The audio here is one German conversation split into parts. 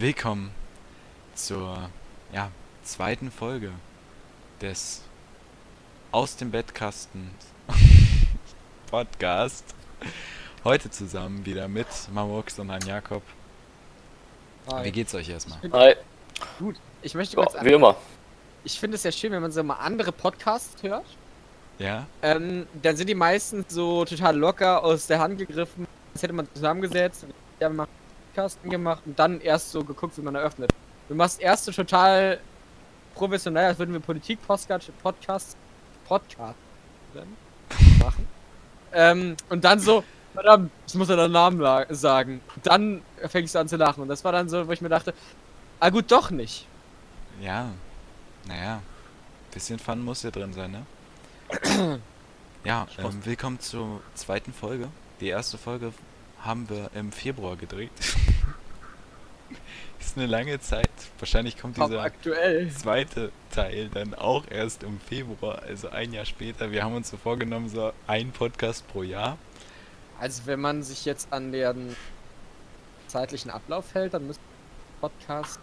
Willkommen zur ja, zweiten Folge des Aus dem Bettkasten Podcast. Heute zusammen wieder mit Mamux und Herrn Jakob. Hi. Wie geht's euch erstmal? Hi. Gut, ich möchte Ja, kurz wie immer. Ich finde es ja schön, wenn man so mal andere Podcasts hört. Ja? Ähm, dann sind die meistens so total locker aus der Hand gegriffen. Das hätte man zusammengesetzt, ja, mal Podcasten gemacht und dann erst so geguckt, wie man eröffnet. Du machst erst so total professionell, als würden wir Politik-Podcast, Podcast, Podcast machen. Ähm, und dann so, verdammt, das muss er den Namen sagen. Dann fängst du an zu lachen. Und das war dann so, wo ich mir dachte, ah gut, doch nicht. Ja. Naja. Bisschen Fun muss ja drin sein, ne? ja, ähm, willkommen zur zweiten Folge. Die erste Folge haben wir im Februar gedreht. Ist eine lange Zeit. Wahrscheinlich kommt dieser zweite Teil dann auch erst im Februar, also ein Jahr später. Wir haben uns so vorgenommen, so ein Podcast pro Jahr. Also wenn man sich jetzt an den zeitlichen Ablauf hält, dann müsste Podcast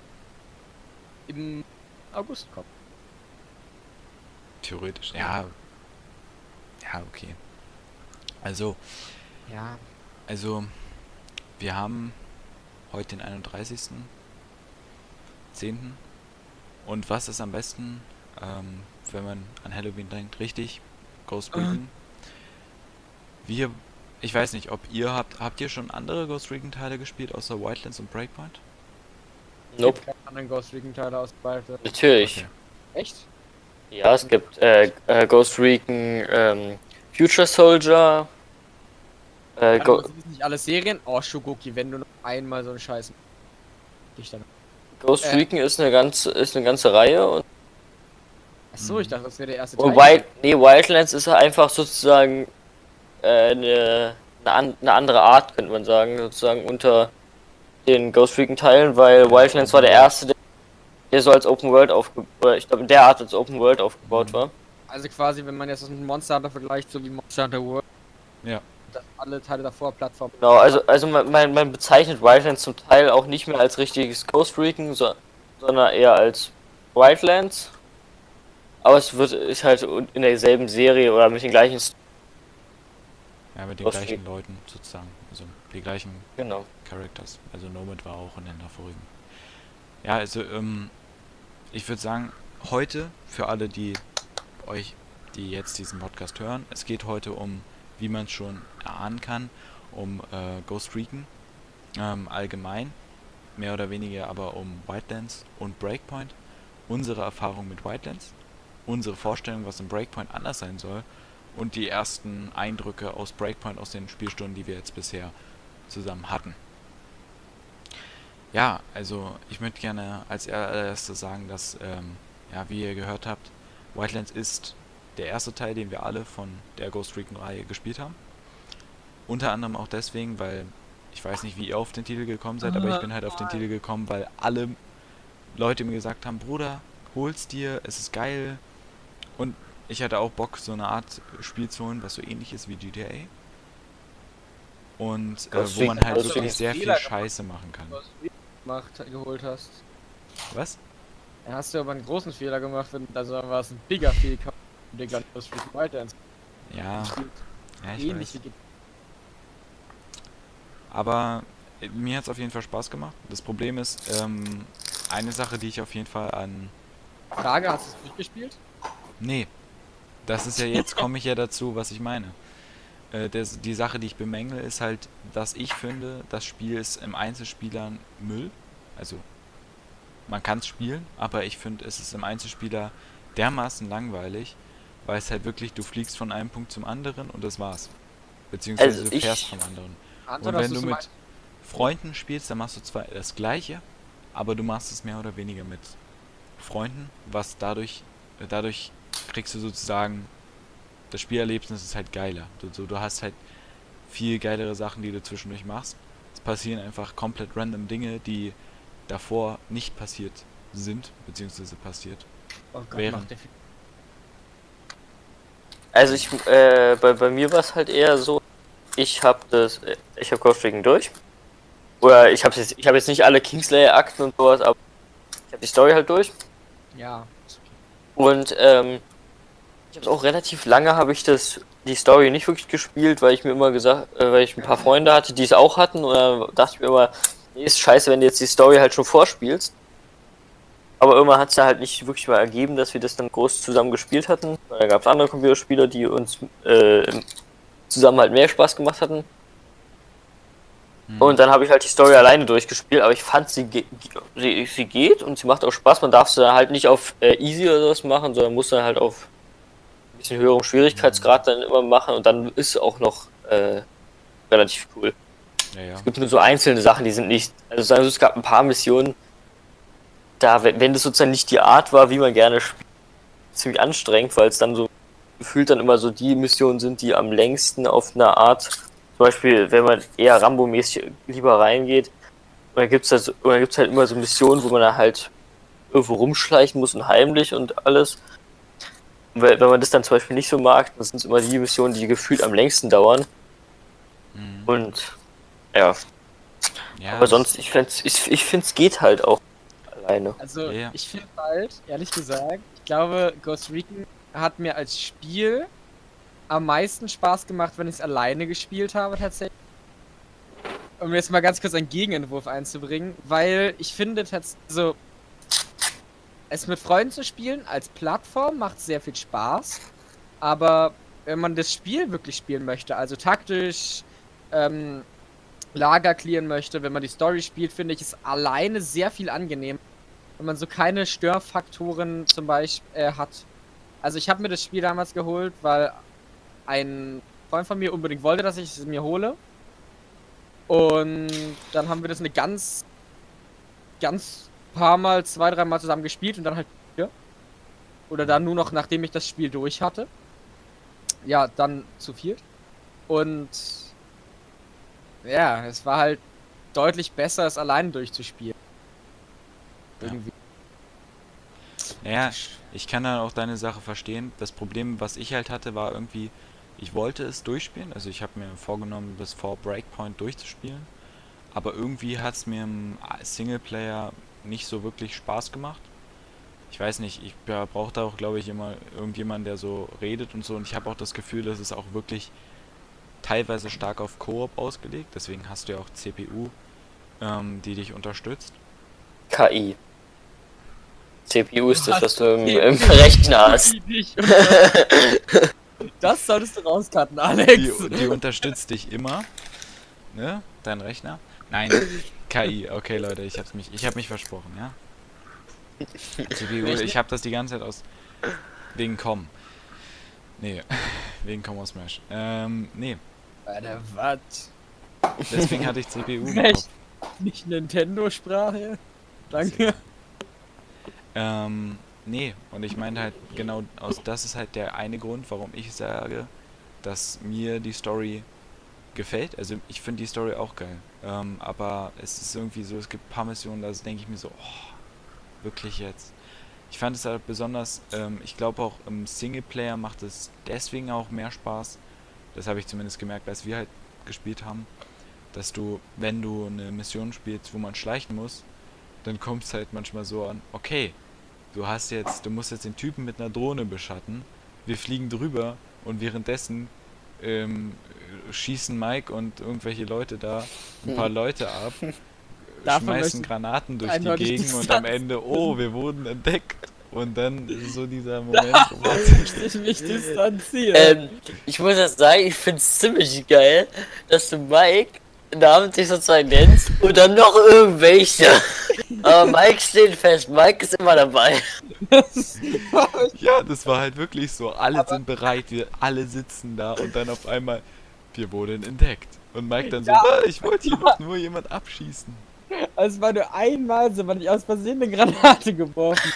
im August kommen. Theoretisch. Ja. Ja, okay. Also, Ja. also, wir haben heute den 31.10. Und was ist am besten, ähm, wenn man an Halloween denkt? Richtig, Ghost Recon. Wir, ich weiß nicht, ob ihr habt, habt ihr schon andere Ghost Recon Teile gespielt, außer Wildlands und Breakpoint? Nope. Keine anderen Ghost Recon Teile aus Battlefield. Natürlich. Okay. Echt? Ja, es gibt äh, äh, Ghost Recon, ähm, Future Soldier, äh, Go Also, das sind nicht alle Serien? Oh, Shogoki, wenn du noch einmal so einen Scheiß dich dann. Ghost äh. Recon ist eine ganze ist eine ganze Reihe und, Achso, ich dachte, das wäre der erste und Teil. Wild, nee, Wildlands ist einfach sozusagen äh, eine, eine, an, eine andere Art, könnte man sagen, sozusagen unter den Ghost Recon Teilen, weil Wildlands war der erste, der, so als Open World aufgebaut, oder ich glaube in der Art als Open World aufgebaut Mhm. war. Also quasi, wenn man jetzt das mit Monster Hunter vergleicht, so wie Monster Hunter World. Ja. Alle Teile davor Plattformen. Genau, also, also man, man, man bezeichnet Wildlands zum Teil auch nicht mehr als richtiges Ghost Recon, so, sondern eher als Wildlands. Aber es wird ist halt in derselben Serie oder mit den gleichen. St- Ja, mit den Ghost gleichen Recon. Leuten sozusagen. Also die gleichen Genau. Characters. Also Nomad war auch in den vorigen. Ja, also ähm, ich würde sagen, heute für alle, die euch, die jetzt diesen Podcast hören, es geht heute um, wie man schon erahnen kann, um äh, Ghost Recon ähm, allgemein, mehr oder weniger aber um Wildlands und Breakpoint, unsere Erfahrung mit Wildlands, unsere Vorstellung, was im Breakpoint anders sein soll und die ersten Eindrücke aus Breakpoint aus den Spielstunden, die wir jetzt bisher zusammen hatten. Ja, also ich möchte gerne als allererstes sagen, dass, ähm, ja, wie ihr gehört habt, Wildlands ist der erste Teil, den wir alle von der Ghost Recon-Reihe gespielt haben. Unter anderem auch deswegen, weil ich weiß nicht, wie ihr auf den Titel gekommen seid, aber ich bin halt auf den Titel gekommen, weil alle Leute mir gesagt haben, Bruder, hol's dir, es ist geil. Und ich hatte auch Bock, so eine Art Spiel zu holen, was so ähnlich ist wie GTA. Und äh, wo man halt wirklich sehr viel Scheiße machen kann. Gemacht, geholt hast. Was? Dann hast du aber einen großen Fehler gemacht, also war es ein bigger Fehler, den ganzen Ghost Recon weiter ins Ja, Spiel. ja ich Ähnlich weiß. Aber äh, mir hat es auf jeden Fall Spaß gemacht. Das Problem ist, ähm, eine Sache, die ich auf jeden Fall an... Frage, hast du es durchgespielt? Nee, das ist ja jetzt, komme ich ja dazu, was ich meine. Äh, das, die Sache, die ich bemängel, ist halt, dass ich finde, das Spiel ist im Einzelspielern Müll. Also, man kann es spielen, aber ich finde, es ist im Einzelspieler dermaßen langweilig, weil es halt wirklich, du fliegst von einem Punkt zum anderen und das war's. Beziehungsweise Also du fährst vom anderen. Anton, Und wenn du mit Freunden spielst, dann machst du zwar das gleiche, aber du machst es mehr oder weniger mit Freunden, was dadurch, dadurch kriegst du sozusagen, das Spielerlebnis ist halt geiler. Du, du, du hast halt viel geilere Sachen, die du zwischendurch machst. Es passieren einfach komplett random Dinge, die davor nicht passiert sind, beziehungsweise passiert. Oh Gott, wären. macht der viel- Also ich, äh, bei, bei mir war es halt eher so, ich habe das, äh, ich habe Ghost Recon durch Oder ich habe jetzt, ich habe jetzt nicht alle Kingslayer-Akten und sowas, aber ich habe die Story halt durch. Ja. Und ähm, ich habe auch relativ lange habe ich das die Story nicht wirklich gespielt, weil ich mir immer gesagt, äh, weil ich ein paar Freunde hatte, die es auch hatten, und dann dachte ich mir immer, nee, ist scheiße, wenn du jetzt die Story halt schon vorspielst. Aber irgendwann hat es ja halt nicht wirklich mal ergeben, dass wir das dann groß zusammen gespielt hatten. Da gab es andere Computerspieler, die uns äh, zusammen halt mehr Spaß gemacht hatten. Hm. Und dann habe ich halt die Story alleine durchgespielt, aber ich fand, sie, ge sie, sie geht und sie macht auch Spaß. Man darf sie dann halt nicht auf äh, easy oder sowas machen, sondern muss dann halt auf ein bisschen höherem Schwierigkeitsgrad dann immer machen und dann ist auch noch äh, relativ cool. Ja, ja. Es gibt nur so einzelne Sachen, die sind nicht. Also es gab ein paar Missionen, da, wenn, das sozusagen nicht die Art war, wie man gerne spielt, ziemlich anstrengend, weil es dann so gefühlt dann immer so die Missionen sind, die am längsten auf eine Art, zum Beispiel, wenn man eher Rambo-mäßig lieber reingeht, und dann halt, und dann gibt's halt immer so Missionen, wo man dann halt irgendwo rumschleichen muss und heimlich und alles. Und wenn man das dann zum Beispiel nicht so mag, dann sind es immer die Missionen, die gefühlt am längsten dauern. Mhm. Und ja, ja aber sonst, ich find's, ich, ich find's geht halt auch alleine. Also, Ja. ich finde halt, ehrlich gesagt, ich glaube, Ghost Recon hat mir als Spiel am meisten Spaß gemacht, wenn ich es alleine gespielt habe, tatsächlich. Um jetzt mal ganz kurz einen Gegenentwurf einzubringen, weil ich finde tatsächlich, so, es mit Freunden zu spielen als Plattform macht sehr viel Spaß, aber wenn man das Spiel wirklich spielen möchte, also taktisch, ähm, Lager clearen möchte, wenn man die Story spielt, finde ich es alleine sehr viel angenehmer, wenn man so keine Störfaktoren zum Beispiel äh, hat. Also ich habe mir das Spiel damals geholt, weil ein Freund von mir unbedingt wollte, dass ich es mir hole. Und dann haben wir das eine ganz, ganz paar Mal, zwei, drei Mal zusammen gespielt und dann halt hier. Oder dann nur noch, nachdem ich das Spiel durch hatte. Ja, dann zu viert. Und ja, es war halt deutlich besser, es alleine durchzuspielen. Ja. Irgendwie. Ja, ich kann dann auch deine Sache verstehen. Das Problem, was ich halt hatte, war irgendwie, ich wollte es durchspielen. Also ich habe mir vorgenommen, das vor Breakpoint durchzuspielen. Aber irgendwie hat es mir im Singleplayer nicht so wirklich Spaß gemacht. Ich weiß nicht, ich ja, brauche da auch, glaube ich, immer irgendjemanden, der so redet und so. Und ich habe auch das Gefühl, dass es auch wirklich teilweise stark auf Koop ausgelegt. Deswegen hast du ja auch CPU, ähm, die dich unterstützt. KI. CPU ist das, Was? du im, im Rechner hast. Das solltest du rauscutten, Alex. Die, die unterstützt dich immer. Ne? Dein Rechner? Nein, KI. Okay, Leute, ich hab's mich, ich hab mich versprochen, ja? CPU, ich hab das die ganze Zeit aus. Wegen Com. Nee, wegen Com aus Smash. Ähm, nee, Alter, was? deswegen hatte ich CPU? Kopf. Nicht Nintendo-Sprache? Danke. Ähm, nee, und ich meine halt genau aus das ist halt der eine Grund, warum ich sage, dass mir die Story gefällt. Also ich finde die Story auch geil. Ähm, aber es ist irgendwie so, es gibt ein paar Missionen, da denke ich mir so, oh, wirklich jetzt. Ich fand es halt besonders, ähm, ich glaube auch im Singleplayer macht es deswegen auch mehr Spaß. Das habe ich zumindest gemerkt, als wir halt gespielt haben. Dass du, wenn du eine Mission spielst, wo man schleichen muss, dann kommt es halt manchmal so an, okay, du hast jetzt, du musst jetzt den Typen mit einer Drohne beschatten, wir fliegen drüber und währenddessen ähm, schießen Mike und irgendwelche Leute da ein paar Leute ab, Davon schmeißen Granaten durch die Gegend und am Ende, oh, wir wurden entdeckt. Und dann ist so dieser Moment, wo ich mich distanzieren. Ähm, ich muss jetzt sagen, ich find's ziemlich geil, dass du Mike namentlich sozusagen nennst und dann noch irgendwelche. Aber Mike steht fest, Mike ist immer dabei. Ja, das war halt wirklich so. Alle sind bereit, wir alle sitzen da und dann auf einmal, wir wurden entdeckt. Und Mike dann so, Ja. "Ah, ich wollte hier doch nur jemand abschießen. Also war nur einmal so, weil ich aus Versehen eine Granate geworfen.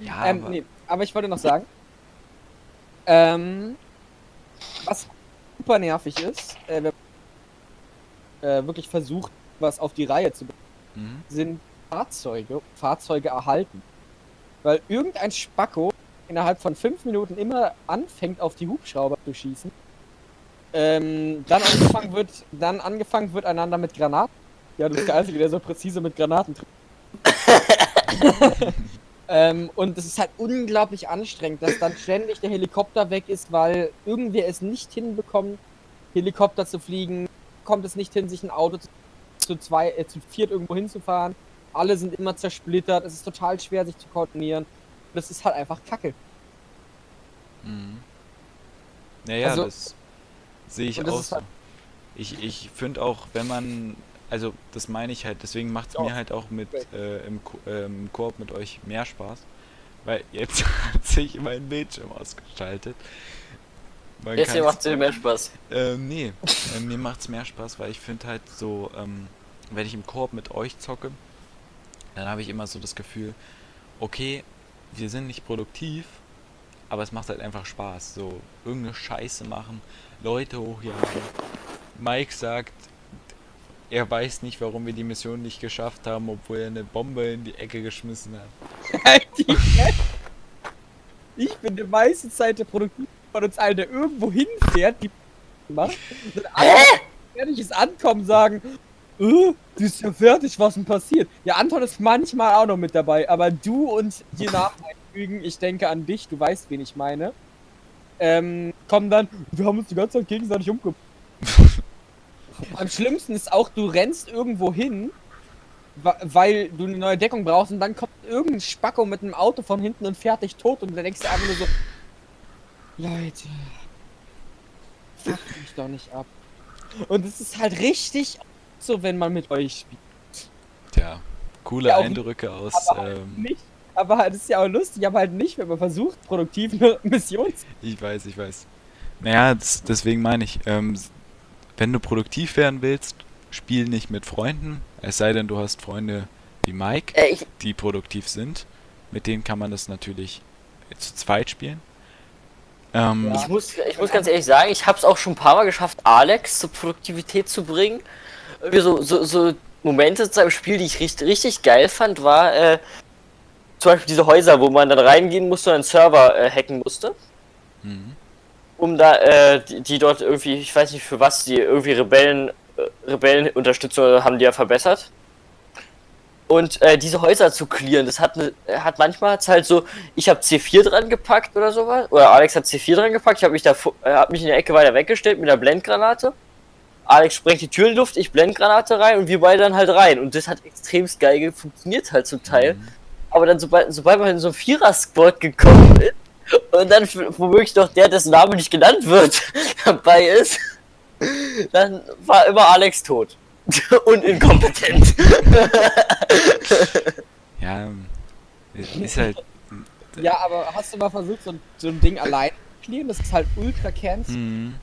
Ja, ähm, aber, nee, aber ich wollte noch sagen, ähm, was super nervig ist, äh, wenn man äh, wirklich versucht, was auf die Reihe zu bringen, mhm. sind Fahrzeuge, Fahrzeuge erhalten. Weil irgendein Spacko innerhalb von fünf Minuten immer anfängt, auf die Hubschrauber zu schießen. Ähm, dann angefangen wird, dann angefangen wird, einander mit Granaten Ja, du bist der Einzige, der so präzise mit Granaten trifft. ähm, und es ist halt unglaublich anstrengend, dass dann ständig der Helikopter weg ist, weil irgendwer es nicht hinbekommt, Helikopter zu fliegen, kommt es nicht hin, sich ein Auto zu, zu zwei, äh, zu viert irgendwo hinzufahren. Alle sind immer zersplittert, es ist total schwer, sich zu koordinieren. Das ist halt einfach Kacke. Mhm. Naja, Also- das sehe ich auch halt- Ich, ich finde auch, wenn man, also das meine ich halt, deswegen macht es mir halt auch mit äh, im, Ko äh, im Koop mit euch mehr Spaß. Weil jetzt hat sich mein Bildschirm ausgeschaltet. Man Deswegen kann's- macht es dir mehr Spaß. ähm, nee, äh, mir macht's mehr Spaß, weil ich finde halt so, ähm, wenn ich im Koop mit euch zocke, dann habe ich immer so das Gefühl, okay, wir sind nicht produktiv, aber es macht halt einfach Spaß. So, irgendeine Scheiße machen, Leute hochjagen. Mike sagt, er weiß nicht, warum wir die Mission nicht geschafft haben, obwohl er eine Bombe in die Ecke geschmissen hat. Halt ich bin die meiste Zeit der Produktiv von uns allen, der irgendwo hinfährt, die macht, und dann fertig ist ankommen, sagen, äh, du bist ja fertig, was denn passiert? Ja, Anton ist manchmal auch noch mit dabei, aber du und die einfügen, ich denke an dich, du weißt, wen ich meine, ähm, kommen dann, wir haben uns die ganze Zeit gegenseitig umgebracht. Am schlimmsten ist auch, du rennst irgendwo hin, weil du eine neue Deckung brauchst und dann kommt irgendein Spacko mit einem Auto von hinten und dich tot und dann denkst du einfach nur so, Leute, fuck mich doch nicht ab. Und es ist halt richtig so, wenn man mit euch spielt. Tja, coole Ja, Eindrücke aus. aber halt Ähm, Nicht, aber halt, es ist ja auch lustig, aber halt nicht, wenn man versucht, produktiv eine Mission zu Ich weiß, ich weiß. Naja, das, deswegen meine ich, ähm, wenn du produktiv werden willst, spiel nicht mit Freunden, es sei denn, du hast Freunde wie Mike, Äh, die produktiv sind. Mit denen kann man das natürlich zu zweit spielen. Ähm, ich, muss, ich muss ganz ehrlich sagen, ich habe es auch schon ein paar Mal geschafft, Alex zur Produktivität zu bringen. Irgendwie so, so, so Momente in seinem Spiel, die ich richtig, richtig geil fand, war äh, zum Beispiel diese Häuser, wo man dann reingehen musste und einen Server äh, hacken musste. mhm. um da, äh, die, die dort irgendwie, ich weiß nicht für was, die irgendwie Rebellen, äh, Rebellenunterstützung haben die ja verbessert. Und äh, diese Häuser zu clearen, das hat, ne, hat manchmal hat's halt so, ich habe C4 dran gepackt oder sowas, oder Alex hat C4 dran gepackt, ich habe mich da, äh, hab mich in der Ecke weiter weggestellt mit einer Blendgranate. Alex sprengt die Tür in die Luft, ich Blendgranate rein und wir beide dann halt rein. Und das hat extremst geil ge- funktioniert halt zum Teil. Mhm. Aber dann, sobald, sobald man in so ein Vierer-Squad gekommen ist und dann womöglich noch der, dessen Name nicht genannt wird, dabei ist, dann war immer Alex tot. und inkompetent. Ja, ist halt. Ja, aber hast du mal versucht, so ein, so ein Ding allein zu clearen? Das ist halt ultra cancer. Mhm.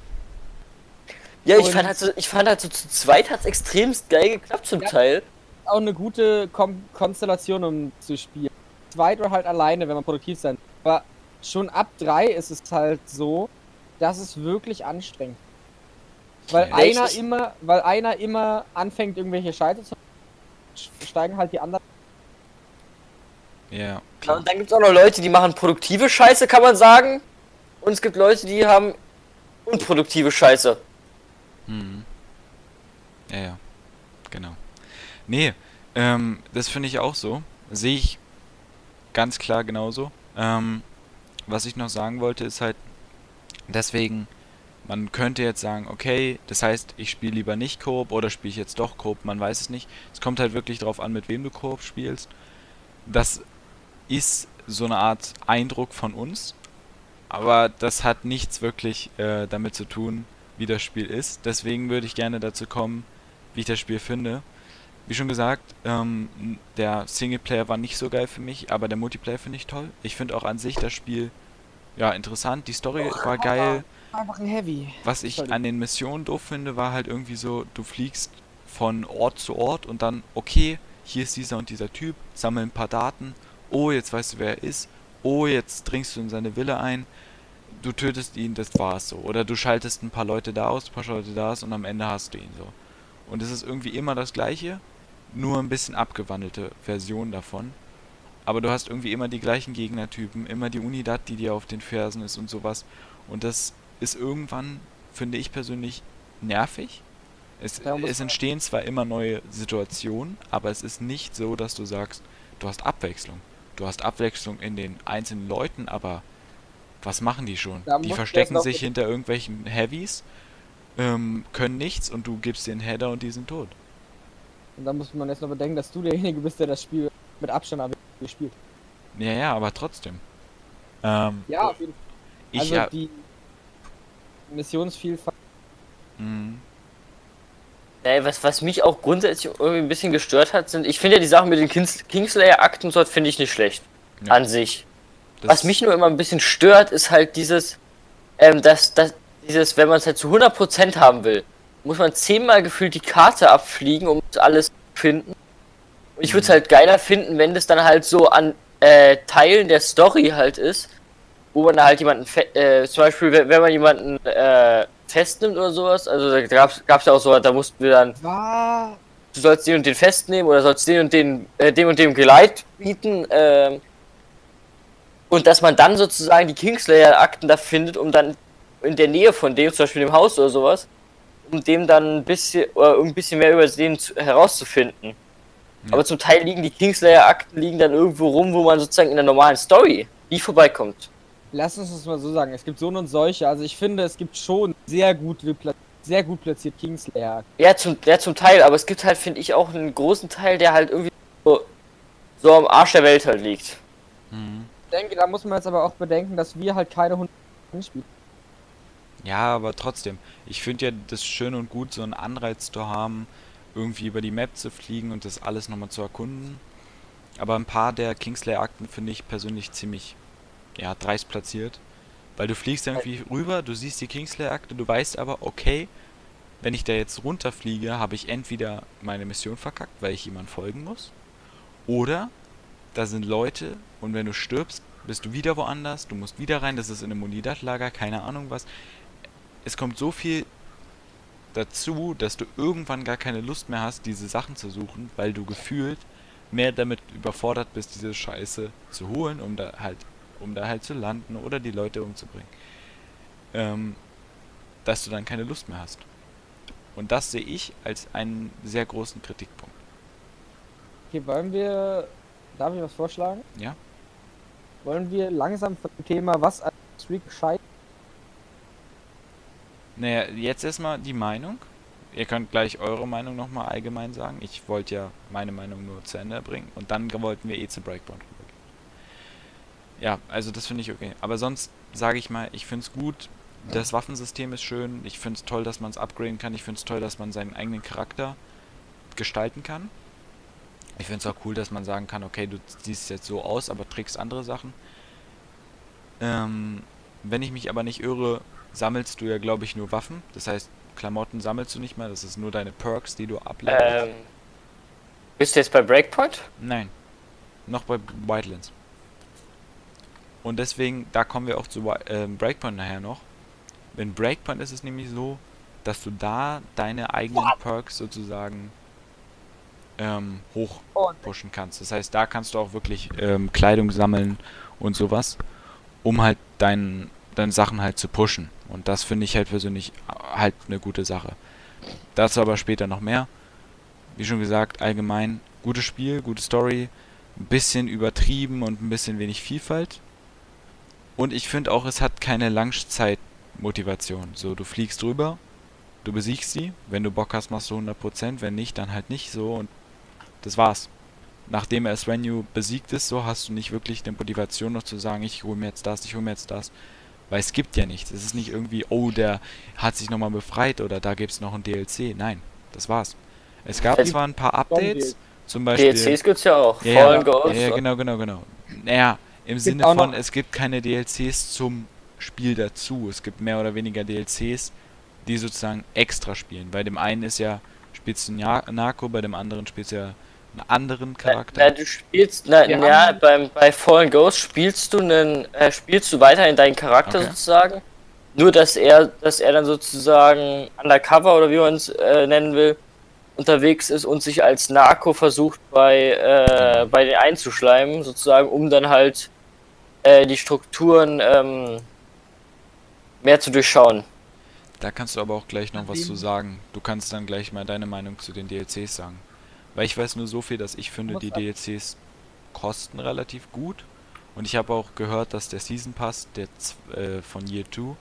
ja, ich Und- fand halt so, ich fand halt so zu zweit hat's extremst geil geklappt zum Ja. Teil. Auch eine gute Kom Konstellation, um zu spielen. Zweit oder halt alleine, wenn man produktiv sein. Aber schon ab drei ist es halt so, dass es wirklich anstrengend. Weil Ja. einer Welches- immer, weil einer immer anfängt, irgendwelche Scheiße zu steigen halt die anderen. Ja, klar. und dann gibt's auch noch Leute, die machen produktive Scheiße, kann man sagen. Und es gibt Leute, die haben unproduktive Scheiße. Mhm. Ja, ja. Genau. Nee, ähm, das finde ich auch so. Sehe ich ganz klar genauso. Ähm, was ich noch sagen wollte, ist halt, deswegen, man könnte jetzt sagen, okay, das heißt, ich spiele lieber nicht Koop oder spiele ich jetzt doch Koop, man weiß es nicht. Es kommt halt wirklich drauf an, mit wem du Koop spielst. Das ist so eine Art Eindruck von uns, aber das hat nichts wirklich äh, damit zu tun, wie das Spiel ist. Deswegen würde ich gerne dazu kommen, wie ich das Spiel finde. Wie schon gesagt, ähm, der Singleplayer war nicht so geil für mich, aber der Multiplayer finde ich toll. Ich finde auch an sich das Spiel ja interessant. Die Story war geil. Einfach ein Heavy. Was ich an den Missionen doof finde, war halt irgendwie so, du fliegst von Ort zu Ort und dann, okay, hier ist dieser und dieser Typ, sammel ein paar Daten, oh, jetzt weißt du, wer er ist, oh, jetzt dringst du in seine Villa ein, du tötest ihn, das war's so. Oder du schaltest ein paar Leute da aus, ein paar Leute da aus und am Ende hast du ihn so. Und es ist irgendwie immer das gleiche, nur ein bisschen abgewandelte Version davon. Aber du hast irgendwie immer die gleichen Gegnertypen, immer die Unidad, die dir auf den Fersen ist und sowas. Und das ist irgendwann, finde ich persönlich, nervig. Es, Da muss es entstehen zwar immer neue Situationen, aber es ist nicht so, dass du sagst, du hast Abwechslung. Du hast Abwechslung in den einzelnen Leuten, aber was machen die schon? Da die verstecken sich hinter irgendwelchen Heavies, ähm, können nichts und du gibst den Header und die sind tot. Und dann muss man jetzt noch bedenken, dass du derjenige bist, der das Spiel mit Abstand am wenigsten spielt. Ja, ja, aber trotzdem. Ähm, Ja, auf jeden Fall. ich Also ja, die Missionsvielfalt. mh, Ey, was, was mich auch grundsätzlich irgendwie ein bisschen gestört hat, sind, ich finde ja die Sachen mit den Kings Kingslayer-Akten und so, finde ich nicht schlecht. Ja. An sich. das Was mich nur immer ein bisschen stört, ist halt dieses, ähm, dass, dass dieses, wenn man es halt zu 100% haben will, muss man zehnmal gefühlt die Karte abfliegen, um das alles zu finden. Und ich würde es Mhm. halt geiler finden, wenn das dann halt so an äh, Teilen der Story halt ist, wo man da halt jemanden, äh, zum Beispiel, wenn, man jemanden äh, festnimmt oder sowas, also da gab's, gab's ja auch so, da mussten wir dann du sollst den und den festnehmen oder sollst den und den, äh, dem und dem Geleit bieten. Ähm, und dass man dann sozusagen die Kingslayer-Akten da findet, um dann in der Nähe von dem, zum Beispiel dem Haus oder sowas, um dem dann ein bisschen, oder ein bisschen mehr über den zu, herauszufinden. Ja. Aber zum Teil liegen die Kingslayer-Akten liegen dann irgendwo rum, wo man sozusagen in der normalen Story nie vorbeikommt. Lass uns das mal so sagen. Es gibt so und solche. Also ich finde, es gibt schon sehr gut, sehr gut platziert Kingslayer. Ja, zum, ja, zum Teil, aber es gibt halt, finde ich, auch einen großen Teil, der halt irgendwie so, so am Arsch der Welt halt liegt. mh. Ich denke, da muss man jetzt aber auch bedenken, dass wir halt keine 100 spielen. Ja, aber trotzdem. Ich finde ja das schön und gut, so einen Anreiz zu haben, irgendwie über die Map zu fliegen und das alles nochmal zu erkunden. Aber ein paar der Kingslayer-Akten finde ich persönlich ziemlich, ja, dreist platziert. Weil du fliegst irgendwie rüber, du siehst die Kingslayer-Akte, du weißt aber, okay, wenn ich da jetzt runterfliege, habe ich entweder meine Mission verkackt, weil ich jemand folgen muss, oder da sind Leute und wenn du stirbst, bist du wieder woanders, du musst wieder rein, das ist in einem Unidat-Lager, keine Ahnung was. Es kommt so viel dazu, dass du irgendwann gar keine Lust mehr hast, diese Sachen zu suchen, weil du gefühlt mehr damit überfordert bist, diese Scheiße zu holen, um da halt, um da halt zu landen oder die Leute umzubringen. Ähm, dass du dann keine Lust mehr hast. Und das sehe ich als einen sehr großen Kritikpunkt. Okay, wollen wir. Darf ich was vorschlagen? Ja? Wollen wir langsam von dem Thema, was als Streak scheiße Naja, jetzt erstmal die Meinung. Ihr könnt gleich eure Meinung nochmal allgemein sagen. Ich wollte ja meine Meinung nur zu Ende bringen. Und dann wollten wir eh zu Breakpoint rübergehen. Ja, also das finde ich okay. Aber sonst sage ich mal, ich finde es gut. Das Waffensystem ist schön. Ich finde es toll, dass man es upgraden kann. Ich finde es toll, dass man seinen eigenen Charakter gestalten kann. Ich finde es auch cool, dass man sagen kann, okay, du siehst jetzt so aus, aber trägst andere Sachen. Ähm, wenn ich mich aber nicht irre, sammelst du ja, glaube ich, nur Waffen. Das heißt, Klamotten sammelst du nicht mehr. Das ist nur deine Perks, die du ablevelst. Ähm, bist du jetzt bei Breakpoint? Nein. Noch bei Wildlands. Und deswegen, da kommen wir auch zu ähm, Breakpoint nachher noch. In Breakpoint ist es nämlich so, dass du da deine eigenen Perks sozusagen ähm, hoch pushen kannst. Das heißt, da kannst du auch wirklich ähm, Kleidung sammeln und sowas, um halt deinen deine Sachen halt zu pushen. Und das finde ich halt persönlich äh, halt eine gute Sache. Dazu aber später noch mehr. Wie schon gesagt, allgemein gutes Spiel, gute Story, ein bisschen übertrieben und ein bisschen wenig Vielfalt. Und ich finde auch, es hat keine Langzeitmotivation. So, du fliegst drüber, du besiegst sie, wenn du Bock hast, machst du 100%, wenn nicht, dann halt nicht so und das war's. Nachdem er Svenju besiegt ist, so hast du nicht wirklich eine Motivation noch zu sagen, ich hole mir jetzt das, ich hole mir jetzt das. Weil es gibt ja nichts. Es ist nicht irgendwie, oh, der hat sich nochmal befreit oder da gibt's noch ein DLC. Nein, das war's. Es gab Es- zwar ein paar Updates, zum Beispiel. DLCs gibt's ja auch. Ja, Fallen ja, Ghosts. ja, ja, genau, genau, genau. Naja, im Sinne auch von, es gibt keine DLCs zum Spiel dazu. Es gibt mehr oder weniger DLCs, die sozusagen extra spielen. Bei dem einen ist ja, spielst du Narco, bei dem anderen spielst du ja einen anderen Na, Charakter. du spielst, na, ja, haben- beim, bei Fallen Ghost spielst du einen, äh, spielst du weiterhin deinen Charakter Okay. sozusagen. Nur dass er, dass er dann sozusagen undercover oder wie man es äh, nennen will, unterwegs ist und sich als Narco versucht bei, äh, bei den einzuschleimen, sozusagen, um dann halt äh, die Strukturen ähm, mehr zu durchschauen. Da kannst du aber auch gleich noch was zu sagen. Du kannst dann gleich mal deine Meinung zu den DLCs sagen. Weil ich weiß nur so viel, dass ich finde, die DLCs kosten relativ gut. Und ich habe auch gehört, dass der Season Pass der äh, von Year 2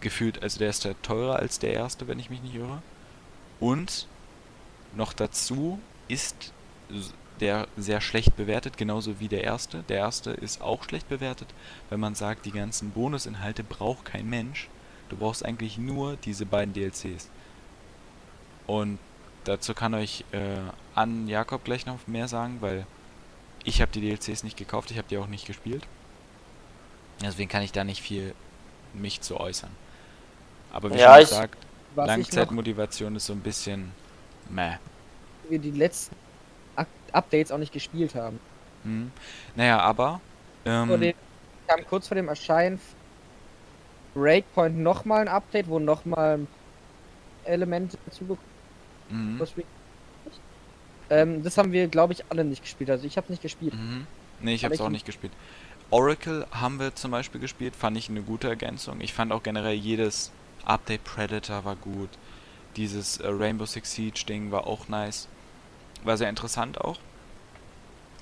gefühlt, also der ist ja teurer als der erste, wenn ich mich nicht irre. Und noch dazu ist der sehr schlecht bewertet, genauso wie der erste. Der erste ist auch schlecht bewertet, wenn man sagt, die ganzen Bonusinhalte braucht kein Mensch. Du brauchst eigentlich nur diese beiden DLCs. Und dazu kann euch äh, An Jakob gleich noch mehr sagen, weil ich habe die DLCs nicht gekauft, ich habe die auch nicht gespielt. Deswegen kann ich da nicht viel mich zu äußern. Aber wie Ja, schon gesagt, Langzeitmotivation ist so ein bisschen meh. wir die letzten Updates auch nicht gespielt haben. Hm. Naja, aber ähm, dem, kam kurz vor dem Erscheinen Breakpoint nochmal ein Update, wo nochmal Elemente dazugekommen mhm, sind. Ähm, das haben wir, glaube ich, alle nicht gespielt. Also ich habe nicht gespielt. mhm. Nee, ich habe es auch nicht gespielt. Oracle haben wir zum Beispiel gespielt, fand ich eine gute Ergänzung. Ich fand auch generell jedes Update Predator war gut. Dieses äh, Rainbow Six Siege Ding war auch nice. War sehr interessant auch.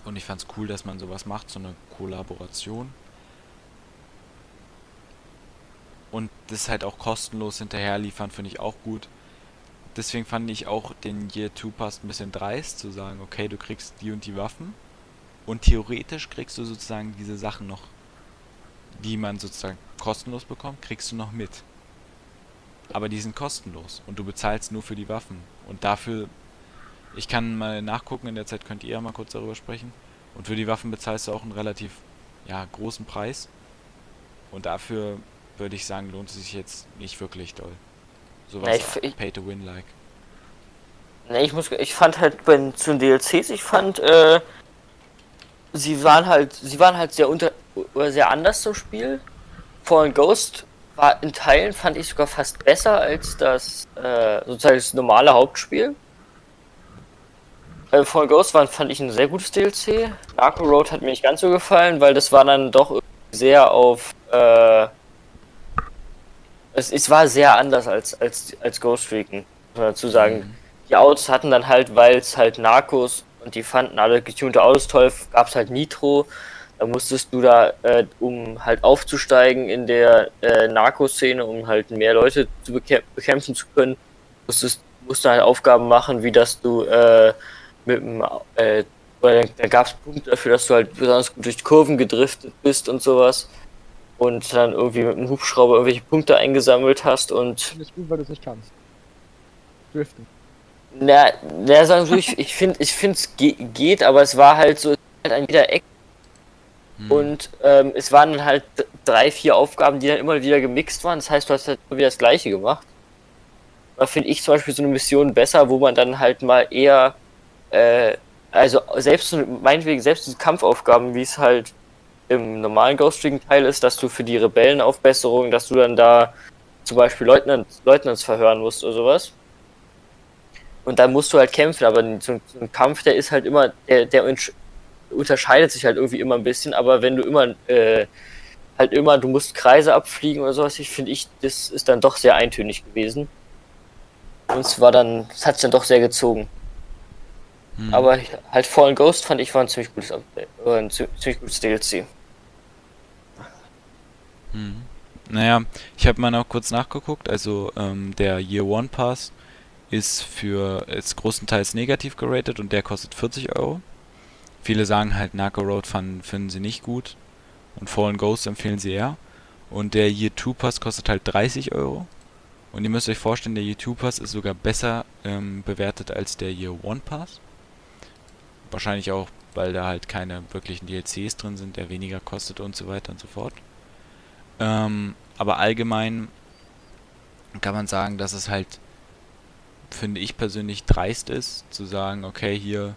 Und ich fand's cool, dass man sowas macht, so eine Kollaboration. Und das halt auch kostenlos hinterher liefern, finde ich auch gut. Deswegen fand ich auch den Year 2 Pass ein bisschen dreist, zu sagen, okay, du kriegst die und die Waffen. Und theoretisch kriegst du sozusagen diese Sachen noch, die man sozusagen kostenlos bekommt, kriegst du noch mit. Aber die sind kostenlos und du bezahlst nur für die Waffen. Und dafür, ich kann mal nachgucken, in der Zeit könnt ihr ja mal kurz darüber sprechen. Und für die Waffen bezahlst du auch einen relativ, ja, großen Preis. Und dafür würde ich sagen, lohnt es sich jetzt nicht wirklich doll. Sowas Ja, Pay to Win like. Ne, ich muss, ich fand halt bei zu den DLCs, ich fand, äh, sie waren halt, sie waren halt sehr unter, oder sehr anders zum Spiel. Fallen Ghost war in Teilen fand ich sogar fast besser als das, äh, sozusagen das normale Hauptspiel. Äh, Fallen Ghost war, fand ich ein sehr gutes DLC. Narco Road hat mir nicht ganz so gefallen, weil das war dann doch sehr auf, äh, es, es war sehr anders als, als, als Ghost Recon, muss man dazu sagen. Mhm. Die Autos hatten dann halt, weil es halt Narcos und die fanden alle getunte Autos toll, gab es halt Nitro. Da musstest du da, äh, um halt aufzusteigen in der äh, Narco-Szene, um halt mehr Leute zu bekämp bekämpfen zu können, musstest, musst du halt Aufgaben machen, wie dass du äh, mit dem, äh, oder da gab es Punkte dafür, dass du halt besonders gut durch Kurven gedriftet bist und sowas. Und dann irgendwie mit dem Hubschrauber irgendwelche Punkte eingesammelt hast und Das ist gut, weil du es nicht kannst. Driften. Na, na sagen wir so, ich, ich finde, ich finde es ge geht, aber es war halt so, halt ein jeder Eck Mhm. und ähm, es waren dann halt drei, vier Aufgaben, die dann immer wieder gemixt waren. Das heißt, du hast halt immer wieder das Gleiche gemacht. Da finde ich zum Beispiel so eine Mission besser, wo man dann halt mal eher, äh, also selbst meinetwegen selbst diese Kampfaufgaben, wie es halt im normalen Ghostwing-Teil ist, dass du für die Rebellenaufbesserung, dass du dann da zum Beispiel Leutnant, Leutnants verhören musst oder sowas. Und dann musst du halt kämpfen, aber so ein, Kampf, der ist halt immer, der, der untersch- unterscheidet sich halt irgendwie immer ein bisschen, aber wenn du immer, äh, halt immer, du musst Kreise abfliegen oder sowas, ich finde ich, das ist dann doch sehr eintönig gewesen. Und es war dann, es hat dann doch sehr gezogen. Mhm. Aber halt Fallen Ghost fand ich war ein ziemlich gutes Update, äh, ein zi- ziemlich gutes DLC. Mhm. Naja, ich habe mal noch kurz nachgeguckt. Also ähm, der Year One Pass ist für ist großenteils negativ geratet und der kostet 40 Euro. Viele sagen halt Narco Road fanden, finden sie nicht gut und Fallen Ghost empfehlen sie eher. Und der Year 2 Pass kostet halt 30 Euro. Und ihr müsst euch vorstellen, der Year 2 Pass ist sogar besser ähm, bewertet als der Year One Pass. Wahrscheinlich auch, weil da halt keine wirklichen DLCs drin sind, der weniger kostet und so weiter und so fort. Ähm, aber allgemein kann man sagen, dass es halt, finde ich persönlich, dreist ist, zu sagen, okay, hier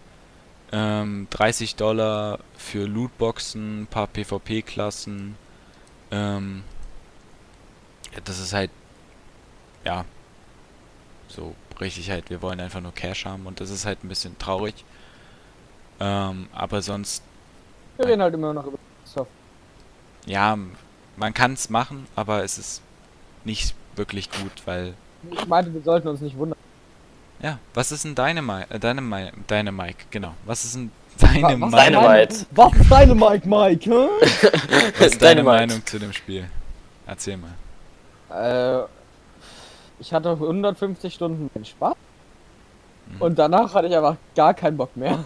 ähm, 30 Dollar für Lootboxen, ein paar PvP-Klassen. Ähm, ja, das ist halt, ja, so richtig halt, wir wollen einfach nur Cash haben und das ist halt ein bisschen traurig. Ähm, aber sonst Wir reden halt immer noch über Soft. ja, man kann es machen, aber es ist nicht wirklich gut, weil Ich meinte, wir sollten uns nicht wundern. ja, was ist denn deine Mi äh, deine Mi deine Mike, genau. Was ist denn deine Wa- was Meinung? Deine Dynamite. Was ist deine Mike, Mike? Hä? Was ist deine Dynamite. Meinung zu dem Spiel? Erzähl mal. Äh, ich hatte 150 Stunden den Spaß Mhm. und danach hatte ich einfach gar keinen Bock mehr.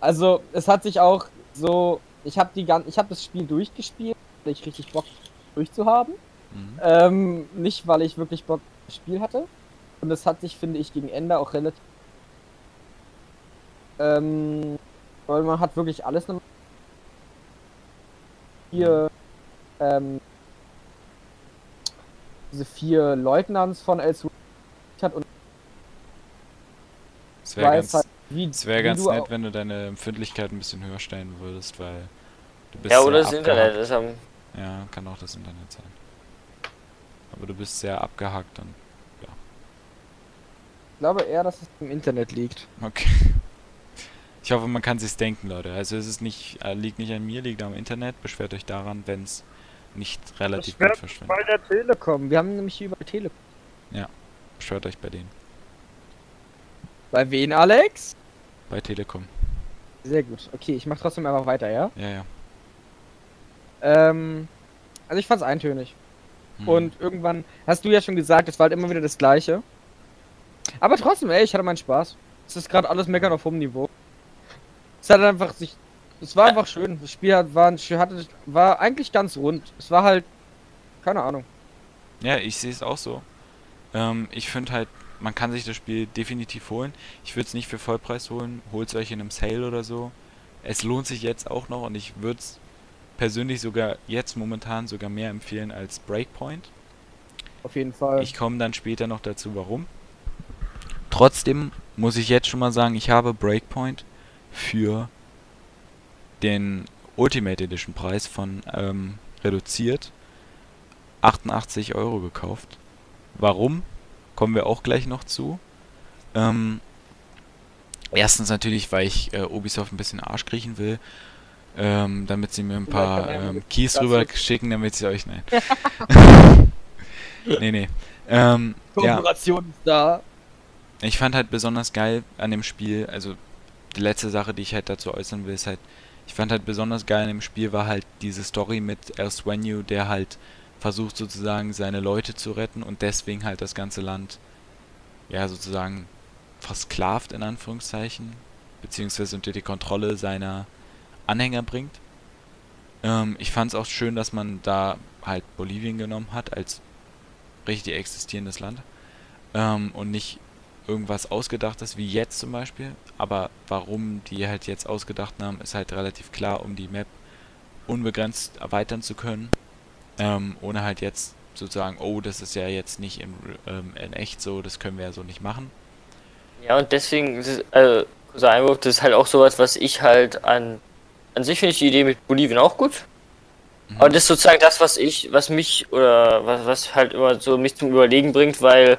Also es hat sich auch so, ich habe die gan ich habe das Spiel durchgespielt, weil ich richtig Bock durchzuhaben. Mhm. Ähm, nicht weil ich wirklich Bock das Spiel hatte. Und es hat sich, finde ich, gegen Ende auch relativ. Ähm, weil man hat wirklich alles. noch- Vier, ähm, diese vier Leutnants von El hat und Es wäre ganz, halt, es wär wie ganz nett, wenn du deine Empfindlichkeit ein bisschen höher stellen würdest, weil du bist Ja, sehr oder das abgehakt. Internet ist am. Ja, kann auch das Internet sein. Aber du bist sehr abgehakt und Ich glaube eher, dass es im Internet liegt. okay. Ich hoffe, man kann sich's denken, Leute. Also es ist nicht, äh, liegt nicht an mir, liegt am Internet. Beschwert euch daran, wenn es nicht relativ gut verschwindet. Bei der Telekom. Wir haben nämlich über Telekom. Beschwert euch bei denen. Bei wen, Alex? Bei Telekom. Sehr gut. Okay, ich mach trotzdem einfach weiter, ja? Ja, ja. Ähm, also ich fand's eintönig. Hm. Und irgendwann, hast du ja schon gesagt, es war halt immer wieder das Gleiche. Aber trotzdem, ey, ich hatte meinen Spaß. Es ist gerade alles meckern auf hohem Niveau. Es hat einfach sich, es war einfach schön. Das Spiel hat, war, hatte, war eigentlich ganz rund. Es war halt, keine Ahnung. Ja, ich sehe es auch so. Ähm, ich finde halt, man kann sich das Spiel definitiv holen. Ich würde es nicht für Vollpreis holen. Holt es euch in einem Sale oder so. Es lohnt sich jetzt auch noch und ich würde es persönlich sogar jetzt momentan sogar mehr empfehlen als Breakpoint. Auf jeden Fall. Ich komme dann später noch dazu, warum. Trotzdem muss ich jetzt schon mal sagen, ich habe Breakpoint für den Ultimate Edition Preis von ähm, reduziert 88 Euro gekauft. Warum? Kommen wir auch gleich noch zu. Ähm, erstens natürlich, weil ich äh, Ubisoft ein bisschen Arsch kriechen will, ähm, damit sie mir ein paar ähm, Keys rüber schicken, damit sie euch nein. nee, nee. Ähm, Kooperation ist da. ich fand halt besonders geil an dem Spiel, also die letzte Sache, die ich halt dazu äußern will, ist halt, ich fand halt besonders geil an dem Spiel war halt diese Story mit El Sueño, der halt versucht sozusagen seine Leute zu retten und deswegen halt das ganze Land, ja sozusagen versklavt in Anführungszeichen, beziehungsweise unter die Kontrolle seiner Anhänger bringt. Ähm, ich fand es auch schön, dass man da halt Bolivien genommen hat als richtig existierendes Land ähm, und nicht irgendwas ausgedachtes wie jetzt zum Beispiel. Aber warum die halt jetzt ausgedacht haben, ist halt relativ klar, um die Map unbegrenzt erweitern zu können, ähm, ohne halt jetzt sozusagen, oh, das ist ja jetzt nicht in, ähm, in echt so, das können wir ja so nicht machen. Ja, und deswegen, ist also, kurzer Einwurf, das ist halt auch sowas, was ich halt an. An sich finde ich die Idee mit Bolivien auch gut. Mhm. Aber das ist sozusagen das, was ich, was mich, oder was, was halt immer so mich zum Überlegen bringt, weil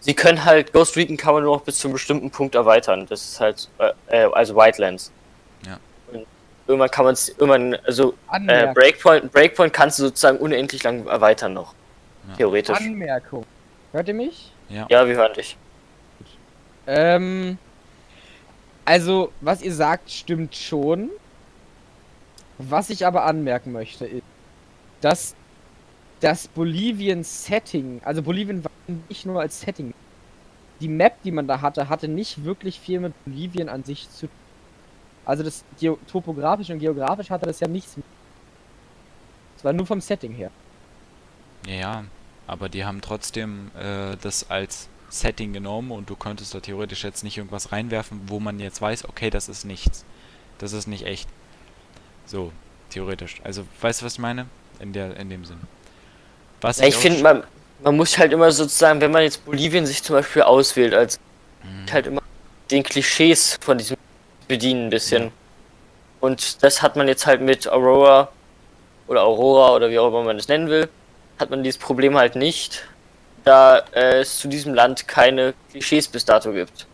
sie können halt, Ghost Recon kann man nur noch bis zu einem bestimmten Punkt erweitern. Das ist halt, äh, äh, also Wildlands. Irgendwann kann man es, irgendwann, also äh. Breakpoint, Breakpoint kannst du sozusagen unendlich lang erweitern noch. Ja. Theoretisch. Anmerkung. Hört ihr mich? ja. Ja, wir hören dich. Ähm, also, was ihr sagt, stimmt schon. Was ich aber anmerken möchte, ist, dass das Bolivien-Setting, also Bolivien war nicht nur als Setting. Die Map, die man da hatte, hatte nicht wirklich viel mit Bolivien an sich zu tun. Also das Geo topografisch und geografisch hatte das ja nichts. mit- Es war nur vom Setting her. Ja, ja, aber die haben trotzdem äh, das als Setting genommen und du könntest da theoretisch jetzt nicht irgendwas reinwerfen, wo man jetzt weiß, okay, das ist nichts. Das ist nicht echt. So, theoretisch. Also, weißt du, was ich meine? In der, in dem Sinn. Was Ja, ich auch finde, man, man muss halt immer sozusagen, wenn man jetzt Bolivien sich zum Beispiel auswählt, als Mhm. halt immer den Klischees von diesem bedienen ein bisschen. Ja. Und das hat man jetzt halt mit Aurora oder Aurora oder wie auch immer man es nennen will, hat man dieses Problem halt nicht, da äh, es zu diesem Land keine Klischees bis dato gibt.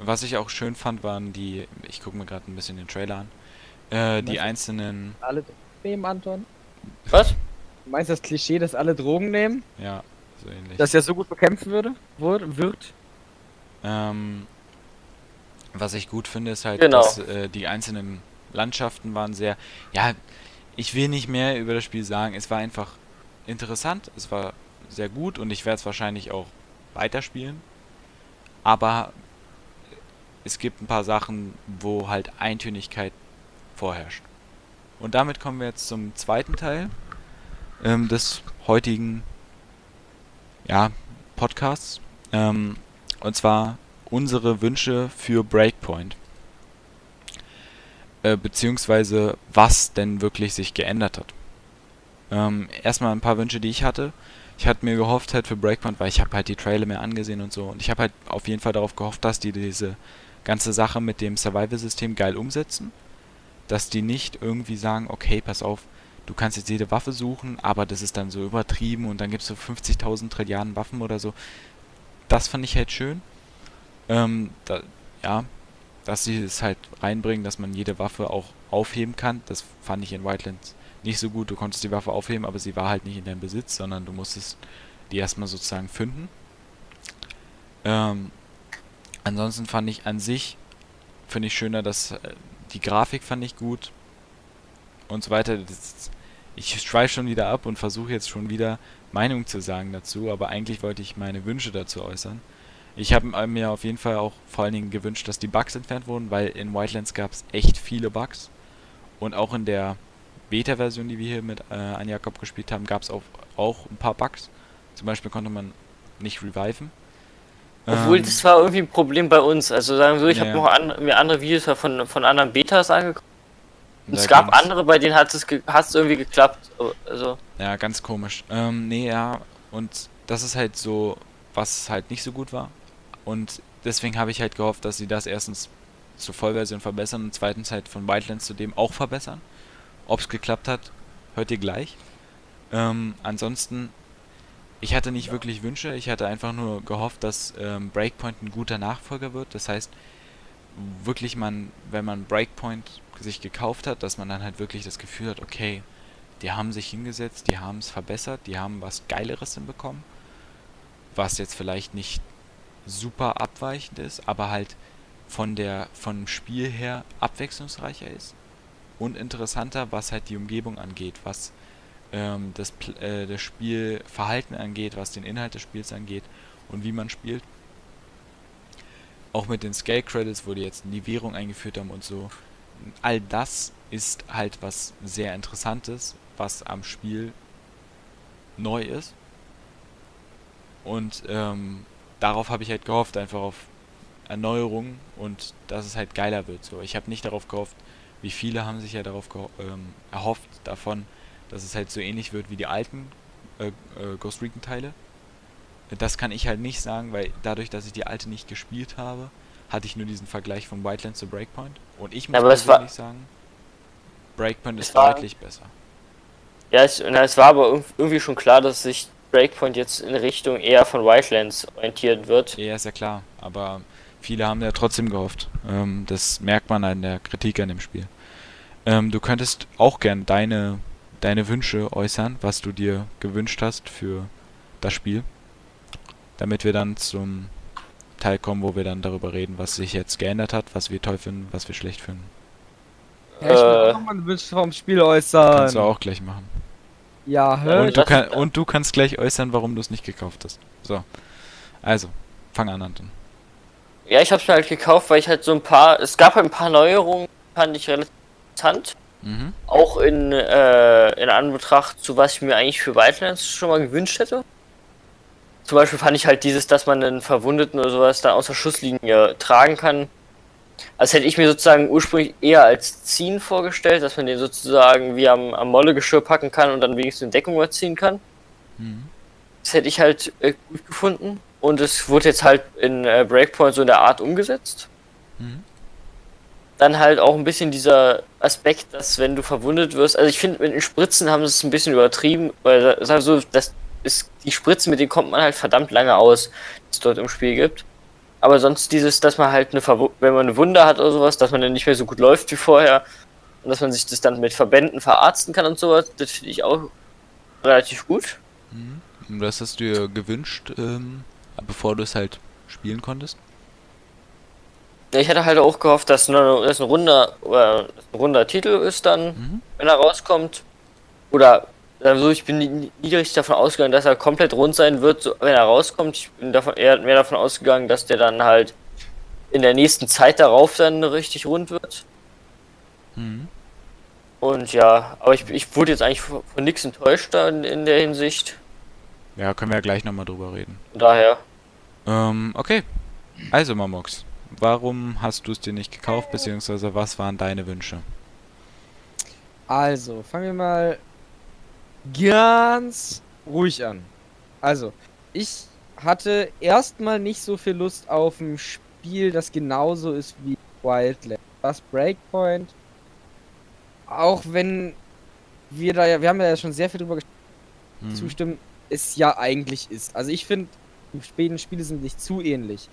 Was ich auch schön fand, waren die, ich gucke mir gerade ein bisschen den Trailer an, äh, die einzelnen, Alle wem, Anton? Was? Du meinst das Klischee, dass alle Drogen nehmen? Ja, so ähnlich. Dass er so gut bekämpfen würde? Wird? Ähm, was ich gut finde, ist halt, Genau. dass äh, die einzelnen Landschaften waren sehr. Ja, ich will nicht mehr über das Spiel sagen. Es war einfach interessant, es war sehr gut und ich werde es wahrscheinlich auch weiterspielen. Aber es gibt ein paar Sachen, wo halt Eintönigkeit vorherrscht. Und damit kommen wir jetzt zum zweiten Teil ähm, des heutigen ja, Podcasts. Ähm, und zwar unsere Wünsche für Breakpoint. Äh, beziehungsweise was denn wirklich sich geändert hat. Ähm, erstmal ein paar Wünsche, die ich hatte. Ich hatte mir gehofft halt für Breakpoint, weil ich habe halt die Trailer mehr angesehen und so. Und ich habe halt auf jeden Fall darauf gehofft, dass die diese ganze Sache mit dem Survival-System geil umsetzen. Dass die nicht irgendwie sagen, okay, pass auf, du kannst jetzt jede Waffe suchen, aber das ist dann so übertrieben und dann gibt es so 50.000 Trilliarden Waffen oder so. Das fand ich halt schön. Ähm, da, ja, dass sie es halt reinbringen, dass man jede Waffe auch aufheben kann. Das fand ich in Wildlands nicht so gut. Du konntest die Waffe aufheben, aber sie war halt nicht in deinem Besitz, sondern du musstest die erstmal sozusagen finden. Ähm, ansonsten fand ich an sich, finde ich schöner, dass äh, die Grafik fand ich gut und so weiter. Das, ich schweife schon wieder ab und versuche jetzt schon wieder Meinung zu sagen dazu, aber eigentlich wollte ich meine Wünsche dazu äußern. Ich habe mir auf jeden Fall auch vor allen Dingen gewünscht, dass die Bugs entfernt wurden, weil in Wildlands gab es echt viele Bugs. Und auch in der Beta-Version, die wir hier mit äh, an Jakob gespielt haben, gab es auch, auch ein paar Bugs. Zum Beispiel konnte man nicht reviven. Obwohl, Ähm, das war irgendwie ein Problem bei uns. Also sagen wir so, ich Ja, habe noch an, mir andere Videos von, von anderen Betas angeguckt. Es gab andere, bei denen hat es ge- hat's irgendwie geklappt. Also, Ja, ganz komisch. Ähm, nee, ja, und das ist halt so, was halt nicht so gut war. Und deswegen habe ich halt gehofft, dass sie das erstens zur Vollversion verbessern und zweitens halt von Wildlands zudem auch verbessern. Ob es geklappt hat, hört ihr gleich. Ähm, ansonsten, ich hatte nicht wirklich Wünsche, ich hatte einfach nur gehofft, dass ähm, Breakpoint ein guter Nachfolger wird. Das heißt, wirklich man, wenn man Breakpoint sich gekauft hat, dass man dann halt wirklich das Gefühl hat, okay, die haben sich hingesetzt, die haben es verbessert, die haben was Geileres hinbekommen, was jetzt vielleicht nicht super abweichend ist, aber halt von der vom Spiel her abwechslungsreicher ist und interessanter, was halt die Umgebung angeht, was ähm, das, äh, das Spielverhalten angeht, was den Inhalt des Spiels angeht und wie man spielt. Auch mit den Scale Credits, wo die jetzt die Währung eingeführt haben und so. All das ist halt was sehr Interessantes, was am Spiel neu ist. Und ähm, darauf habe ich halt gehofft, einfach auf Erneuerung und dass es halt geiler wird. So, ich habe nicht darauf gehofft, wie viele haben sich ja darauf ähm, erhofft davon, dass es halt so ähnlich wird wie die alten äh, äh, Ghost Recon Teile. Das kann ich halt nicht sagen, weil dadurch, dass ich die alte nicht gespielt habe, hatte ich nur diesen Vergleich von Wildlands zu Breakpoint. Und ich muss persönlich sagen, Breakpoint ist deutlich besser. ja, es, na, es war aber irg- irgendwie schon klar, dass sich Breakpoint jetzt in Richtung eher von Wildlands orientieren wird. Ja, ist ja klar, aber viele haben ja trotzdem gehofft. Ähm, das merkt man an der Kritik an dem Spiel. Ähm, du könntest auch gern deine, deine Wünsche äußern, was du dir gewünscht hast für das Spiel. Damit wir dann zum Teil kommen, wo wir dann darüber reden, was sich jetzt geändert hat, was wir toll finden, was wir schlecht finden. Ja, ich will Äh. auch noch mal einen Wunsch vom Spiel äußern. Kannst du auch gleich machen. Ja, hör Und du, kann, und du kannst gleich äußern, warum du es nicht gekauft hast. So. Also, fang an, Anton. Ja, ich habe es mir halt gekauft, weil ich halt so ein paar, es gab halt ein paar Neuerungen, fand ich relativ interessant. Mhm. Auch in, äh, in Anbetracht zu was ich mir eigentlich für Wildlands schon mal gewünscht hätte. Zum Beispiel fand ich halt dieses, dass man einen Verwundeten oder sowas dann außer Schusslinie tragen kann. Also hätte ich mir sozusagen ursprünglich eher als Ziehen vorgestellt, dass man den sozusagen wie am, am Mollegeschirr packen kann und dann wenigstens in Deckung überziehen kann. Mhm. Das hätte ich halt äh, gut gefunden. Und es wurde jetzt halt in äh, Breakpoint so in der Art umgesetzt. Mhm. Dann halt auch ein bisschen dieser Aspekt, dass wenn du verwundet wirst, also ich finde, mit den Spritzen haben sie es ein bisschen übertrieben, weil das ist so, das ist die Spritzen, mit denen kommt man halt verdammt lange aus, die es dort im Spiel gibt. Aber sonst dieses, dass man halt eine Verwu wenn man eine Wunde hat oder sowas, dass man dann nicht mehr so gut läuft wie vorher und dass man sich das dann mit Verbänden verarzten kann und sowas, das finde ich auch relativ gut. Mhm. Und was hast du dir gewünscht, ähm, bevor du es halt spielen konntest? Ja, Ich hatte halt auch gehofft, dass eine, dass ein runder, ein runder Titel ist dann, Mhm. wenn er rauskommt. Oder also ich bin nie, nie richtig davon ausgegangen, dass er komplett rund sein wird, so, wenn er rauskommt. Ich bin davon eher mehr davon ausgegangen, dass der dann halt in der nächsten Zeit darauf dann richtig rund wird. Mhm. Und ja, aber ich, ich wurde jetzt eigentlich von, von nichts enttäuscht da in, in der Hinsicht. Ja, können wir ja gleich nochmal drüber reden. Von daher. Ähm, okay. Also, Mamox, warum hast du es dir nicht gekauft, beziehungsweise was waren deine Wünsche? Also, fangen wir mal ganz ruhig an. Also, ich hatte erstmal nicht so viel Lust auf ein Spiel, das genauso ist wie Wildland. Was Breakpoint, auch wenn wir da ja, wir haben ja schon sehr viel drüber gesprochen, Mhm. zustimmen, es ja eigentlich ist. Also ich finde, die späten Spiele sind nicht zu ähnlich.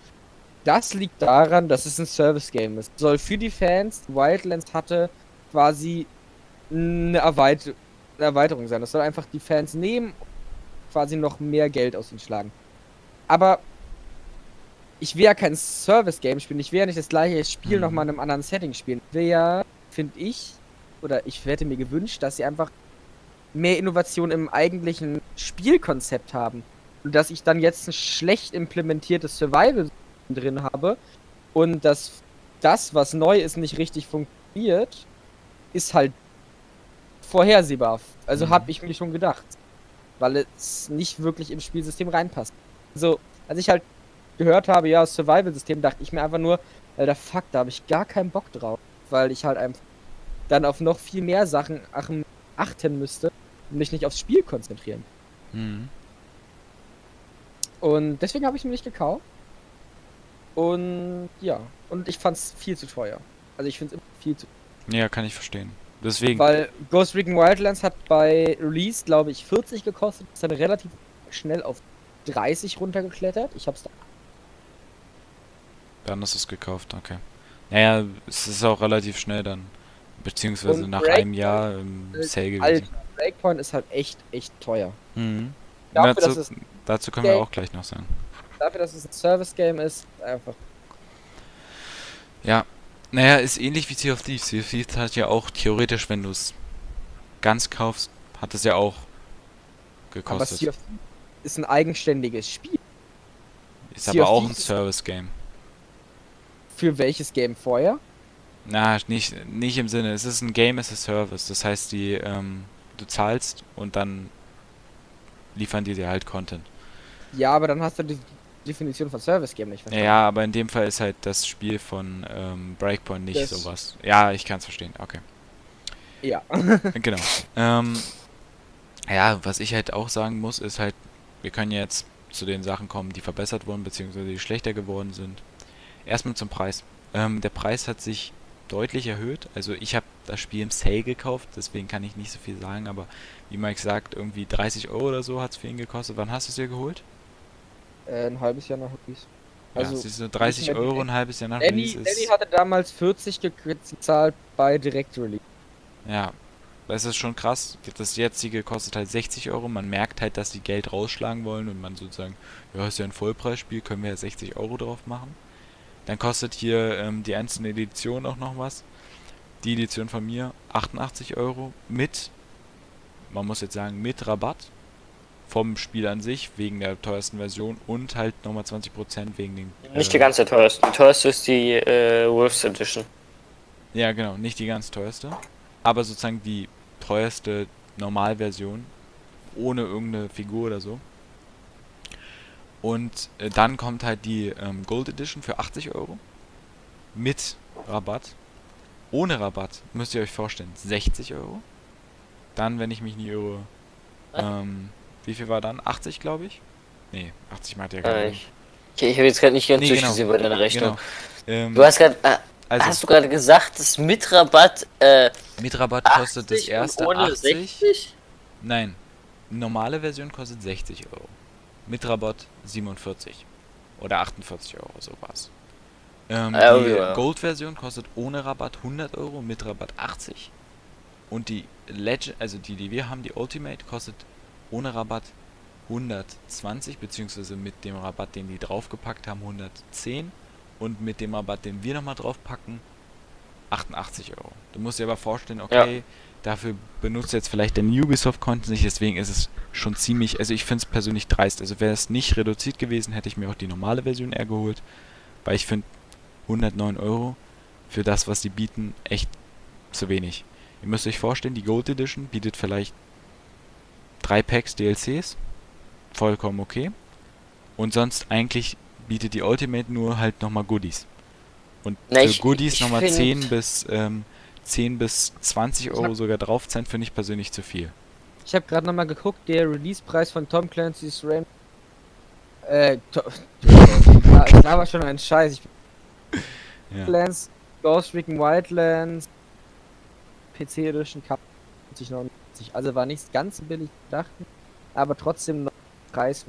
Das liegt daran, dass es ein Service-Game ist. Soll für die Fans, Wildlands hatte quasi eine, Erweit eine Erweiterung sein. Das soll einfach die Fans nehmen und quasi noch mehr Geld aus ihnen schlagen. Aber ich will ja kein Service-Game spielen. Ich will ja nicht das gleiche Spiel Mhm. nochmal in einem anderen Setting spielen. Ich will ja, finde ich, oder ich hätte mir gewünscht, dass sie einfach mehr Innovation im eigentlichen Spielkonzept haben. Und dass ich dann jetzt ein schlecht implementiertes Survival drin habe und dass das, was neu ist, nicht richtig funktioniert, ist halt vorhersehbar. Also Mhm. habe ich mir schon gedacht. Weil es nicht wirklich ins Spielsystem reinpasst. Also, als ich halt gehört habe, ja, Survival-System, dachte ich mir einfach nur, Alter, fuck, da habe ich gar keinen Bock drauf. Weil ich halt einfach dann auf noch viel mehr Sachen achten, müsste und mich nicht aufs Spiel konzentrieren. Mhm. Und deswegen habe ich es mir nicht gekauft. Und ja, und ich fand es viel zu teuer. Also ich finde es immer viel zu Ja, kann ich verstehen. Deswegen. Weil Ghost Recon Wildlands hat bei Release, glaube ich, 40 gekostet, ist dann relativ schnell auf 30 runtergeklettert. Ich hab's da. Dann du es gekauft, okay. Naja, es ist auch relativ schnell dann. Beziehungsweise Und nach Breakpoint einem Jahr im ist Sale gewesen. Alter, Breakpoint ist halt echt, echt teuer. Mhm. Dafür, dazu, dass dazu können wir Game- auch gleich noch sagen. dafür, dass es ein Service-Game ist, einfach. Ja. Naja, ist ähnlich wie Sea of Thieves. Sea of Thieves hat ja auch theoretisch, wenn du es ganz kaufst, hat es ja auch Aber gekostet. Sea of Thieves ist ein eigenständiges Spiel. ist Sea aber auch ein Thieves Service-Game. Für welches Game vorher? Na, nicht, nicht im Sinne. Es ist ein Game as a Service. Das heißt, die, ähm, du zahlst und dann liefern die dir halt Content. Ja, aber dann hast du die Definition von Service-Game nicht Ja, verstanden. ja, aber in dem Fall ist halt das Spiel von ähm, Breakpoint nicht Das- sowas. Ja, ich kann es verstehen. Okay. Ja. genau. Ähm, ja, was ich halt auch sagen muss, ist halt, wir können jetzt zu den Sachen kommen, die verbessert wurden, beziehungsweise die schlechter geworden sind. Erstmal zum Preis. Ähm, der Preis hat sich deutlich erhöht. Also ich habe das Spiel im Sale gekauft, deswegen kann ich nicht so viel sagen, aber wie Mike sagt, irgendwie 30 Euro oder so hat es für ihn gekostet. Wann hast du es dir geholt? Äh, ein halbes Jahr nach Release. Also, ja, siehst du, 30 mehr Euro ein halbes Jahr nach Danny, Release Danny ist... hatte damals 40 ge- gezahlt bei Direct Release. Ja, das ist schon krass. Das jetzige kostet halt 60 Euro. Man merkt halt, dass die Geld rausschlagen wollen und man sozusagen, ja, ist ja ein Vollpreisspiel, können wir ja 60 Euro drauf machen. Dann kostet hier ähm, die einzelne Edition auch noch was. Die Edition von mir 88 Euro mit, man muss jetzt sagen, mit Rabatt vom Spiel an sich, wegen der teuersten Version und halt nochmal 20% wegen den... Nicht äh, die ganze teuerste. Die teuerste ist die äh, Wolves Edition. Ja, genau, nicht die ganz teuerste, aber sozusagen die teuerste Normalversion ohne irgendeine Figur oder so. Und äh, dann kommt halt die ähm, Gold Edition für 80 Euro mit Rabatt. Ohne Rabatt müsst ihr euch vorstellen 60 Euro. Dann, wenn ich mich nicht irre, ähm, wie viel war dann? 80, glaube ich? Nee, 80 meint ihr gar Äh, nicht. ich ich habe jetzt gerade nicht ganz Nee, durchgesehen bei deiner Rechnung. Genau. Ähm, Du hast gerade, äh, also hast du gerade gesagt, dass mit Rabatt äh, mit Rabatt kostet das 80 und erste ohne 80. 60? Nein, normale Version kostet 60 Euro. Mit Rabatt 47. Oder 48 Euro, so war's. Ähm, Ah, die ja. Gold-Version kostet ohne Rabatt 100 Euro, mit Rabatt 80. Und die Legend, also die, die wir haben, die Ultimate, kostet ohne Rabatt 120, beziehungsweise mit dem Rabatt, den die draufgepackt haben, 110 und mit dem Rabatt, den wir nochmal draufpacken, 88 Euro. Du musst dir aber vorstellen, okay, dafür benutzt jetzt vielleicht dein Ubisoft-Konten nicht, deswegen ist es schon ziemlich, also ich finde es persönlich dreist. Also wäre es nicht reduziert gewesen, hätte ich mir auch die normale Version eher geholt, weil ich finde 109 Euro für das, was die bieten, echt zu wenig. Ihr müsst euch vorstellen, die Gold Edition bietet vielleicht drei Packs DLCs, vollkommen okay. Und sonst eigentlich bietet die Ultimate nur halt nochmal Goodies. Und Na, für ich- Goodies ich nochmal find- 10 bis ähm, 10 bis 20 Euro hab- sogar drauf zahlen, finde ich persönlich zu viel. Ich habe gerade nochmal geguckt, der Release-Preis von Tom Clancy's Rain. Äh, to ich laber schon einen Scheiß. Ich Ja. Wildlands, Ghost Recon Wildlands, PC Edition Cup 2099. Also war nicht ganz so billig gedacht, aber trotzdem noch Preis.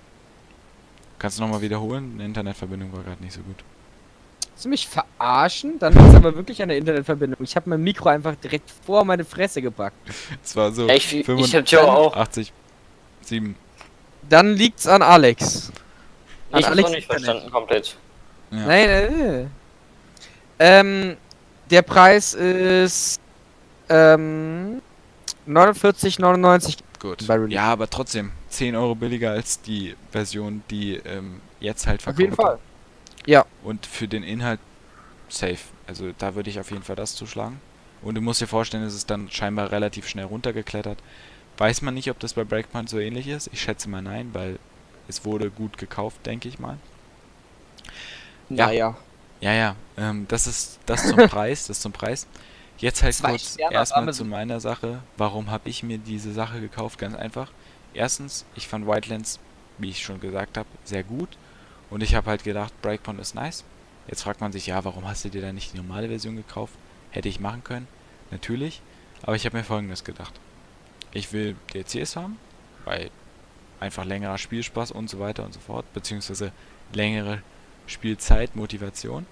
Kannst du nochmal wiederholen? Die Internetverbindung war gerade nicht so gut. Willst du mich verarschen? Dann liegt es aber wirklich an der Internetverbindung. Ich habe mein Mikro einfach direkt vor meine Fresse gepackt. Es war so Ich, ich 85, hab Joe auch. 80, 7. Dann liegt's an Alex. An Ich hab's Alex auch nicht Internet. verstanden komplett. Ja. Nein, äh. Ähm, der Preis ist ähm 49,99. Gut. Ja, aber trotzdem 10 Euro billiger als die Version, die ähm, jetzt halt verkauft Auf jeden Fall. wird. Und für den Inhalt safe. Also da würde ich auf jeden Fall das zuschlagen. Und du musst dir vorstellen, es ist dann scheinbar relativ schnell runtergeklettert. Weiß man nicht, ob das bei Breakpoint so ähnlich ist. Ich schätze mal nein, weil es wurde gut gekauft, denke ich mal. Ja. Naja. Ja, ja, ähm, das ist das zum Preis, das zum Preis. Jetzt halt Zwei kurz Sterne erstmal zu meiner Sache. Warum habe ich mir diese Sache gekauft? Ganz einfach. Erstens, ich fand Wildlands, wie ich schon gesagt habe, sehr gut. Und ich habe halt gedacht, Breakpoint ist nice. Jetzt fragt man sich, ja, warum hast du dir da nicht die normale Version gekauft? Hätte ich machen können, natürlich. Aber ich habe mir folgendes gedacht. Ich will DLCs haben, weil einfach längerer Spielspaß und so weiter und so fort, beziehungsweise längere Spielzeit, Motivation.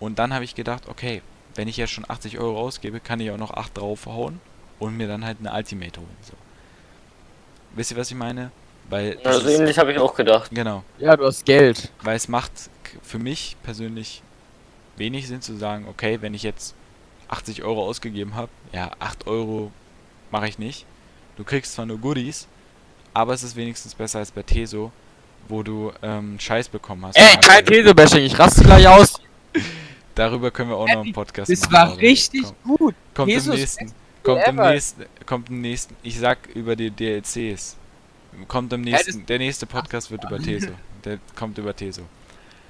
Und dann habe ich gedacht, okay, wenn ich jetzt schon 80 Euro ausgebe, kann ich auch noch 8 draufhauen und mir dann halt eine Ultimate holen. So. Wisst ihr, was ich meine? Weil Also ist- ähnlich habe ich auch gedacht. genau, Ja, du hast Geld. weil es macht für mich persönlich wenig Sinn zu sagen, okay, wenn ich jetzt 80 Euro ausgegeben habe, ja, 8 Euro mache ich nicht. Du kriegst zwar nur Goodies, aber es ist wenigstens besser als bei Teso, wo du ähm, Scheiß bekommen hast. Ey, kein Käsebashing, ich raste gleich aus. Darüber können wir auch noch einen Podcast Das machen. war aber richtig Komm, gut. kommt im Jesus, nächsten. Kommt im nächsten. Kommt im nächsten. Ich sag über die DLCs. Kommt im das- nächsten. Der nächste Podcast wird über Teso. Der kommt über Teso.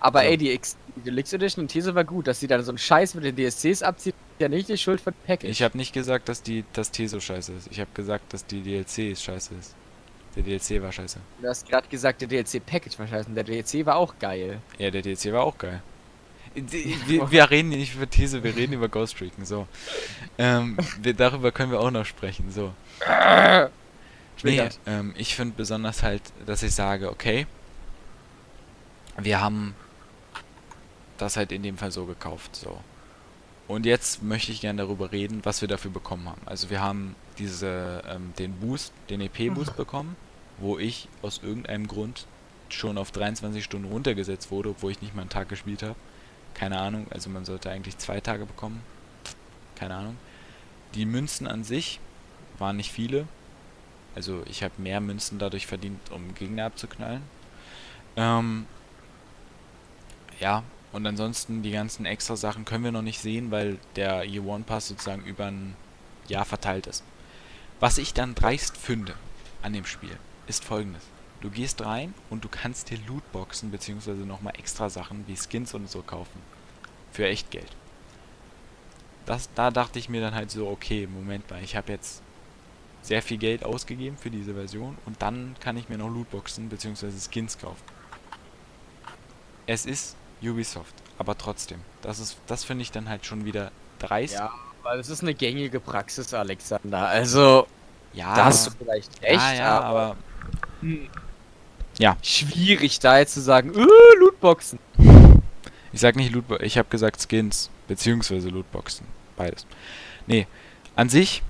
Aber So. ey, die X die Deluxe Edition und These war gut, dass sie dann so einen Scheiß mit den DSCs abzieht, ist ja nicht die Schuld von Package. Ich habe nicht gesagt, dass die das Teso scheiße ist. Ich habe gesagt, dass die DLC scheiße ist. Der DLC war scheiße. Du hast gerade gesagt, der DLC Package war scheiße. und Der DLC war auch geil. Ja, der DLC war auch geil. Wir, wir reden nicht über These, wir reden über Ghost Recon, so. Ähm, wir, darüber können wir auch noch sprechen, so. Nee, ähm, ich finde besonders halt, dass ich sage, okay, wir haben das halt in dem Fall so gekauft, so. Und jetzt möchte ich gerne darüber reden, was wir dafür bekommen haben. Also wir haben diese, ähm, den Boost, den EP-Boost bekommen, wo ich aus irgendeinem Grund schon auf 23 Stunden runtergesetzt wurde, obwohl ich nicht mal einen Tag gespielt habe. Keine Ahnung, also man sollte eigentlich zwei Tage bekommen. Keine Ahnung. Die Münzen an sich waren nicht viele. Also ich habe mehr Münzen dadurch verdient, um Gegner abzuknallen. Ähm, ja, und ansonsten die ganzen extra Sachen können wir noch nicht sehen, weil der Year One Pass sozusagen über ein Jahr verteilt ist. Was ich dann dreist finde an dem Spiel, ist folgendes. Du gehst rein und du kannst dir Lootboxen beziehungsweise nochmal extra Sachen wie Skins und so kaufen. Für echt Geld. Das, da dachte ich mir dann halt so, okay, Moment mal, ich habe jetzt sehr viel Geld ausgegeben für diese Version und dann kann ich mir noch Lootboxen bzw. Skins kaufen. Es ist Ubisoft, aber trotzdem, das ist, das finde ich dann halt schon wieder dreist. Ja, aber das ist eine gängige Praxis, Alexander. Also, ja da hast du vielleicht recht, ja, ja, aber hm, Ja. schwierig da jetzt zu sagen, äh, Lootboxen. ich sag nicht Lootboxen, ich habe gesagt Skins bzw. Lootboxen, beides. Nee, an sich,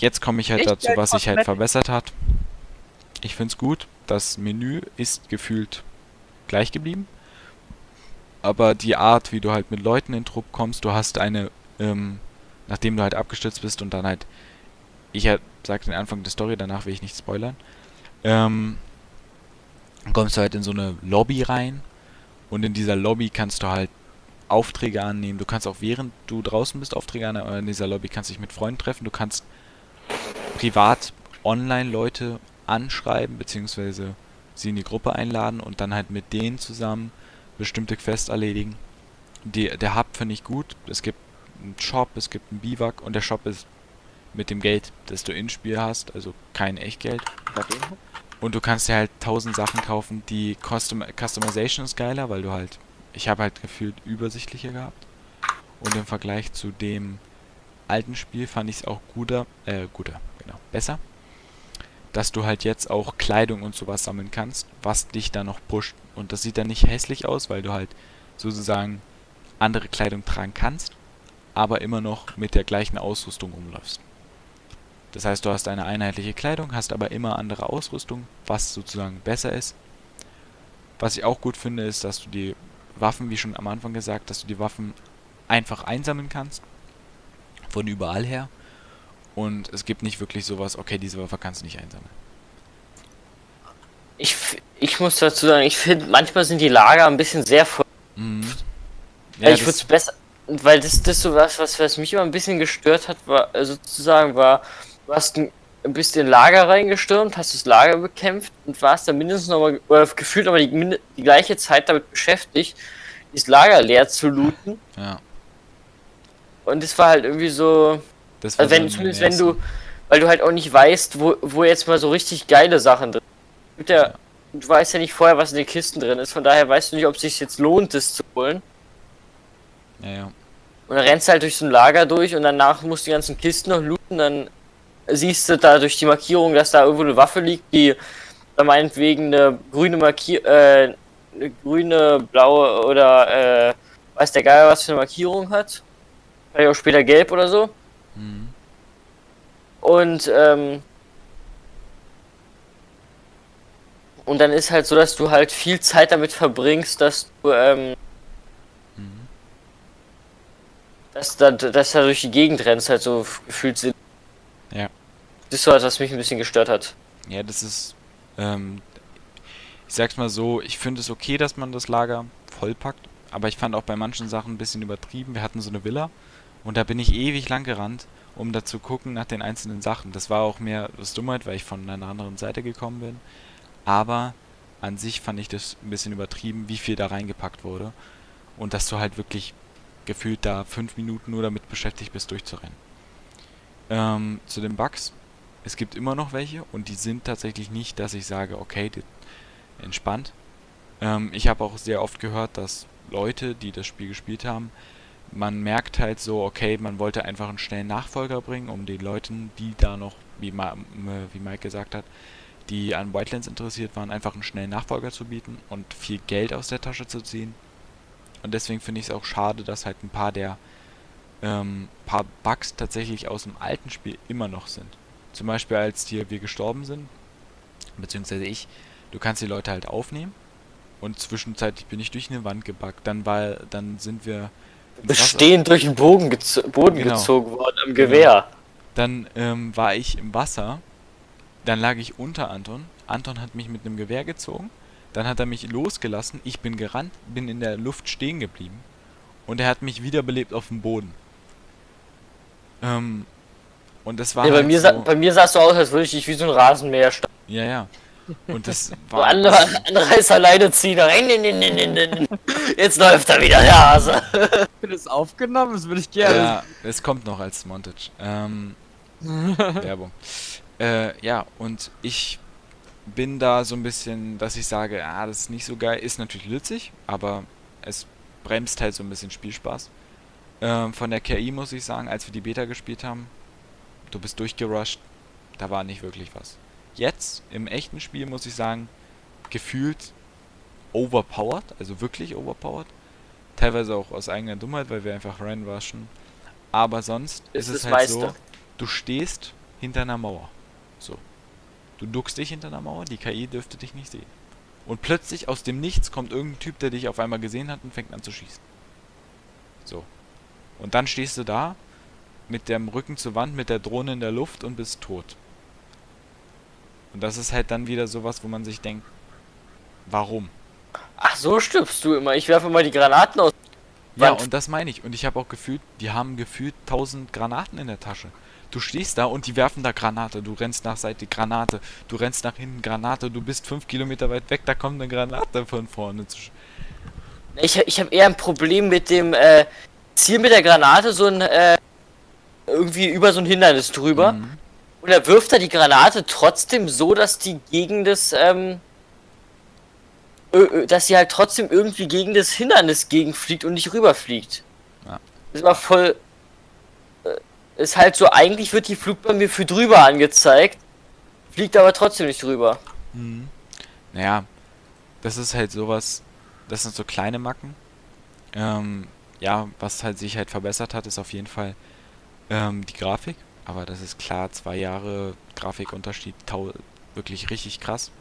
jetzt komme ich halt Echt dazu, was sich halt verbessert hat. Ich finde es gut. Das Menü ist gefühlt gleich geblieben. Aber die Art, wie du halt mit Leuten in Trupp kommst, du hast eine, ähm, nachdem du halt abgestürzt bist und dann halt, ich halt sag den Anfang der Story, danach will ich nicht spoilern, ähm, kommst du halt in so eine Lobby rein und in dieser Lobby kannst du halt Aufträge annehmen. Du kannst auch während du draußen bist Aufträge annehmen, in dieser Lobby kannst du dich mit Freunden treffen. Du kannst privat online Leute anschreiben, beziehungsweise sie in die Gruppe einladen und dann halt mit denen zusammen bestimmte Quests erledigen. Die, der Hub finde ich gut. Es gibt einen Shop, es gibt einen Biwak und der Shop ist mit dem Geld, das du ins Spiel hast, also kein Echtgeld. Und du kannst dir halt tausend Sachen kaufen. Die Custom Customization ist geiler, weil du halt, ich habe halt gefühlt übersichtlicher gehabt. Und im Vergleich zu dem alten Spiel fand ich es auch guter, äh, guter, genau, besser. Dass du halt jetzt auch Kleidung und sowas sammeln kannst, was dich dann noch pusht. Und das sieht dann nicht hässlich aus, weil du halt sozusagen andere Kleidung tragen kannst, aber immer noch mit der gleichen Ausrüstung rumläufst. Das heißt, du hast eine einheitliche Kleidung, hast aber immer andere Ausrüstung, was sozusagen besser ist. Was ich auch gut finde, ist, dass du die Waffen, wie schon am Anfang gesagt, dass du die Waffen einfach einsammeln kannst. Von überall her. Und es gibt nicht wirklich sowas, okay, diese Waffe kannst du nicht einsammeln. Ich, ich muss dazu sagen, ich finde, manchmal sind die Lager ein bisschen sehr voll. Mhm. Ja, ich würde es besser, weil das, das so was, was, was mich immer ein bisschen gestört hat, war sozusagen war, du hast ein, bist in Lager reingestürmt, hast das Lager bekämpft und warst dann mindestens noch mal, oder gefühlt aber die, die gleiche Zeit damit beschäftigt, dieses Lager leer zu looten. ja, Und es war halt irgendwie so, das war also wenn, zumindest wenn du, weil du halt auch nicht weißt, wo, wo jetzt mal so richtig geile Sachen drin sind. Mit der, Du weißt ja nicht vorher, was in den Kisten drin ist, von daher weißt du nicht, ob es sich jetzt lohnt, das zu holen. Ja, ja. Und dann rennst du halt durch so ein Lager durch und danach musst du die ganzen Kisten noch looten, dann siehst du da durch die Markierung, dass da irgendwo eine Waffe liegt, die da meinetwegen eine grüne Markierung, äh, eine grüne, blaue oder äh, weiß der Geier was für eine Markierung hat. Vielleicht auch später gelb oder so. Mhm. Und ähm, und dann ist halt so, dass du halt viel Zeit damit verbringst, dass du ähm, Mhm. dass da, dass da durch die Gegend rennst, halt so gefühlt sind. Ja. Das ist so, was mich ein bisschen gestört hat. Ja, das ist, ähm, ich sag's mal so, ich finde es okay, dass man das Lager vollpackt, aber ich fand auch bei manchen Sachen ein bisschen übertrieben. Wir hatten so eine Villa und da bin ich ewig lang gerannt, um da zu gucken nach den einzelnen Sachen. Das war auch mehr das Dummheit, weil ich von einer anderen Seite gekommen bin. Aber an sich fand ich das ein bisschen übertrieben, wie viel da reingepackt wurde. Und dass du halt wirklich gefühlt da fünf Minuten nur damit beschäftigt bist, durchzurennen. Ähm, zu den Bugs. Es gibt immer noch welche und die sind tatsächlich nicht, dass ich sage, okay, entspannt. Ähm, ich habe auch sehr oft gehört, dass Leute, die das Spiel gespielt haben, man merkt halt so, okay, man wollte einfach einen schnellen Nachfolger bringen, um den Leuten, die da noch, wie, Ma m- wie Mike gesagt hat, die an Wildlands interessiert waren, einfach einen schnellen Nachfolger zu bieten und viel Geld aus der Tasche zu ziehen. Und deswegen finde ich es auch schade, dass halt ein paar der ähm, paar Bugs tatsächlich aus dem alten Spiel immer noch sind. Zum Beispiel als hier wir gestorben sind, beziehungsweise ich, du kannst die Leute halt aufnehmen und zwischenzeitlich bin ich durch eine Wand gebackt. Dann war, dann sind wir Stehend durch den Bogen gezo Boden Genau. gezogen worden am Gewehr. Dann ähm, war ich im Wasser, dann lag ich unter Anton. Anton hat mich mit einem Gewehr gezogen, dann hat er mich losgelassen, ich bin gerannt, bin in der Luft stehen geblieben und er hat mich wiederbelebt auf dem Boden. Ähm, und das war Ja, bei, halt mir sa so, bei mir sah es so aus, als würde ich dich wie so ein Rasenmäher sta- ja, ja. Und das war andere, andere ist alleine ziehen. Jetzt läuft er wieder, der Hase. Wird es aufgenommen? Das würde ich gerne. Ja, es kommt noch als Montage. Ähm, Werbung. Äh, ja, und ich bin da so ein bisschen, dass ich sage, ah, das ist nicht so geil. Ist natürlich witzig, aber es bremst halt so ein bisschen Spielspaß. Ähm, von der KI muss ich sagen, als wir die Beta gespielt haben, du bist durchgerusht, da war nicht wirklich was. Jetzt, im echten Spiel, muss ich sagen, gefühlt overpowered, also wirklich overpowered. Teilweise auch aus eigener Dummheit, weil wir einfach reinrushen. Aber sonst Ist ist, es halt so, meiste. du stehst hinter einer Mauer. So. Du duckst dich hinter der Mauer, die KI dürfte dich nicht sehen. Und plötzlich aus dem Nichts kommt irgendein Typ, der dich auf einmal gesehen hat und fängt an zu schießen. So. Und dann stehst du da mit dem Rücken zur Wand, mit der Drohne in der Luft und bist tot. Und das ist halt dann wieder sowas, wo man sich denkt, warum? Ach, so stirbst du immer. Ich werfe immer die Granaten aus. Ja, und das meine ich. Und ich habe auch gefühlt, die haben gefühlt 1000 Granaten in der Tasche. Du stehst da und die werfen da Granate. Du rennst nach Seite Granate. Du rennst nach hinten Granate. Du bist 5 Kilometer weit weg, da kommt eine Granate von vorne. Ich, ich habe eher ein Problem mit dem äh, Ziel mit der Granate, so ein äh, irgendwie über so ein Hindernis drüber. Mhm. Und er wirft er die Granate trotzdem so, dass die gegen das, ähm, dass sie halt trotzdem irgendwie gegen das Hindernis gegenfliegt und nicht rüberfliegt. Ja. Das ist immer voll. Äh, ist halt so, eigentlich wird die Flugbahn mir für drüber angezeigt, fliegt aber trotzdem nicht drüber. Mhm. Naja, das ist halt sowas, das sind so kleine Macken. Ähm, ja, was halt sich halt verbessert hat, ist auf jeden Fall ähm, die Grafik. Aber das ist klar, zwei Jahre Grafikunterschied, wirklich richtig krass.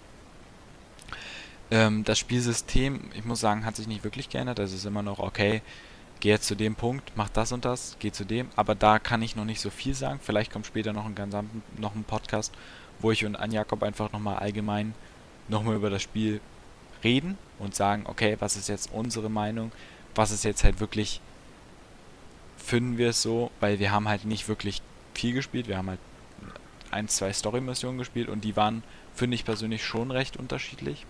Ähm, das Spielsystem, ich muss sagen, hat sich nicht wirklich geändert. Das ist immer noch okay. Geh jetzt zu dem Punkt, mach das und das, geh zu dem. Aber da kann ich noch nicht so viel sagen. Vielleicht kommt später noch ein gesamten, noch ein Podcast, wo ich und An Jakob einfach nochmal allgemein nochmal über das Spiel reden und sagen, okay, was ist jetzt unsere Meinung? Was ist jetzt halt wirklich, finden wir es so? Weil wir haben halt nicht wirklich viel gespielt. Wir haben halt ein, zwei Story-Missionen gespielt und die waren, finde ich persönlich, schon recht unterschiedlich.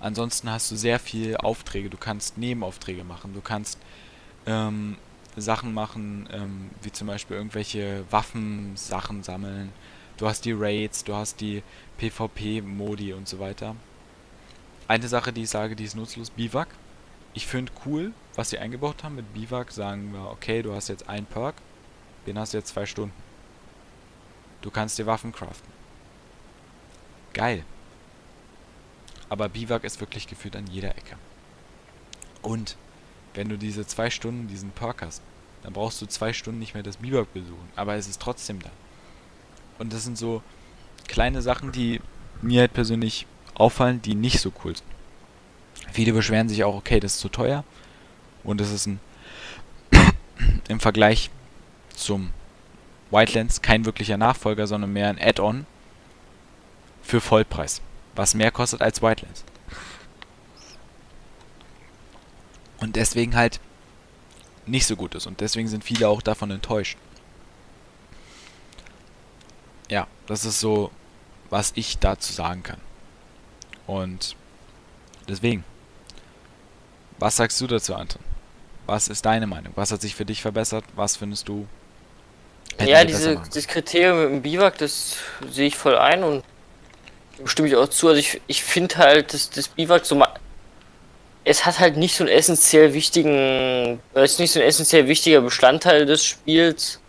Ansonsten hast du sehr viel Aufträge. Du kannst Nebenaufträge machen. Du kannst ähm, Sachen machen, ähm, wie zum Beispiel irgendwelche Waffensachen sammeln. Du hast die Raids, du hast die PvP-Modi und so weiter. Eine Sache, die ich sage, die ist nutzlos, Biwak. Ich finde cool, was sie eingebaut haben mit Biwak. Sagen wir, okay, du hast jetzt einen Perk, den hast du jetzt zwei Stunden. Du kannst dir Waffen craften. Geil. Aber Biwak ist wirklich gefühlt an jeder Ecke. Und wenn du diese zwei Stunden diesen Perk hast, dann brauchst du zwei Stunden nicht mehr das Biwak besuchen. Aber es ist trotzdem da. Und das sind so kleine Sachen, die mir halt persönlich auffallen, die nicht so cool sind. Viele beschweren sich auch, okay, das ist zu teuer. Und das ist ein im Vergleich zum Wildlands kein wirklicher Nachfolger, sondern mehr ein Add-on für Vollpreis. Was mehr kostet als Wildlands. Und deswegen halt nicht so gut ist. Und deswegen sind viele auch davon enttäuscht. Ja, das ist so, was ich dazu sagen kann. Und deswegen, was sagst du dazu, Anton? Was ist deine Meinung? Was hat sich für dich verbessert? Was findest du? ja, diese, das Kriterium mit dem Biwak, das sehe ich voll ein und stimme ich auch zu. Also ich, ich finde halt, dass das Biwak so ma- es hat halt nicht so einen essentiell wichtigen, es ist nicht so ein essentiell wichtiger Bestandteil des Spiels,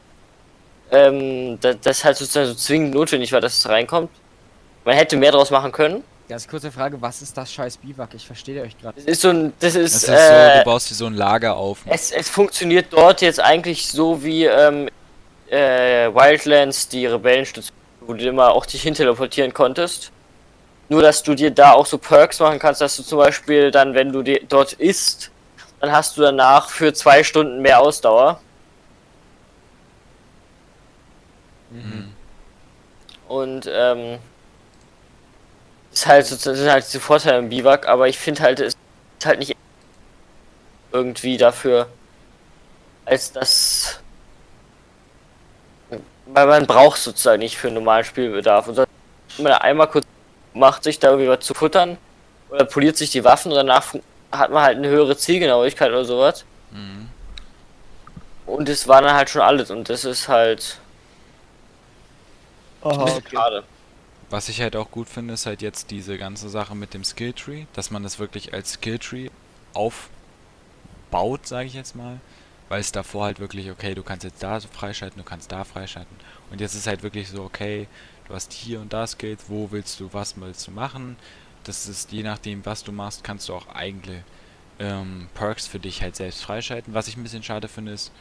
ähm, da, das halt sozusagen so zwingend notwendig war, dass es reinkommt. Man hätte mehr draus machen können. Ganz kurze Frage, was ist das scheiß Biwak? Ich verstehe euch gerade. Das ist so ein, das ist, Es ist äh, so, du baust dir so ein Lager auf. Es, es funktioniert dort jetzt eigentlich so wie ähm, äh, Wildlands, die Rebellenstütze, wo du immer auch dich hinteleportieren konntest. Nur, dass du dir da auch so Perks machen kannst, dass du zum Beispiel dann, wenn du dort isst, dann hast du danach für zwei Stunden mehr Ausdauer. Mhm. Und ähm, ist halt so, das sind halt diese Vorteile im Biwak, aber ich finde halt, es ist halt nicht irgendwie dafür, als das. Weil man braucht sozusagen nicht für einen normalen Spielbedarf. Und dann man einmal kurz macht sich da irgendwie was zu futtern oder poliert sich die Waffen und danach hat man halt eine höhere Zielgenauigkeit oder sowas. Mhm. Und das war dann halt schon alles und das ist halt Aha, bisschen schade. Was ich halt auch gut finde, ist halt jetzt diese ganze Sache mit dem Skilltree, dass man das wirklich als Skilltree aufbaut, sage ich jetzt mal. Weil es davor halt wirklich, okay, du kannst jetzt da freischalten, du kannst da freischalten. Und jetzt ist halt wirklich so, okay, du hast hier und da Skills, wo willst du, was willst du machen. Das ist, je nachdem, was du machst, kannst du auch eigene ähm, Perks für dich halt selbst freischalten. Was ich ein bisschen schade finde, ist,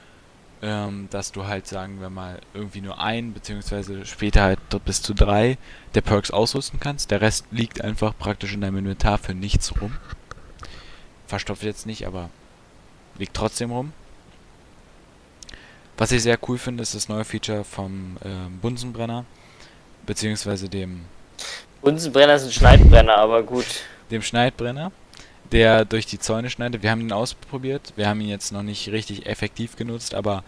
ähm, dass du halt, sagen wir mal, irgendwie nur ein, beziehungsweise später halt bis zu drei der Perks ausrüsten kannst. Der Rest liegt einfach praktisch in deinem Inventar für nichts rum. Verstopft jetzt nicht, aber liegt trotzdem rum. Was ich sehr cool finde, ist das neue Feature vom ähm, Bunsenbrenner, beziehungsweise dem, Bunsenbrenner ist ein Schneidbrenner, aber gut. dem Schneidbrenner, der durch die Zäune schneidet. Wir haben ihn ausprobiert, wir haben ihn jetzt noch nicht richtig effektiv genutzt, aber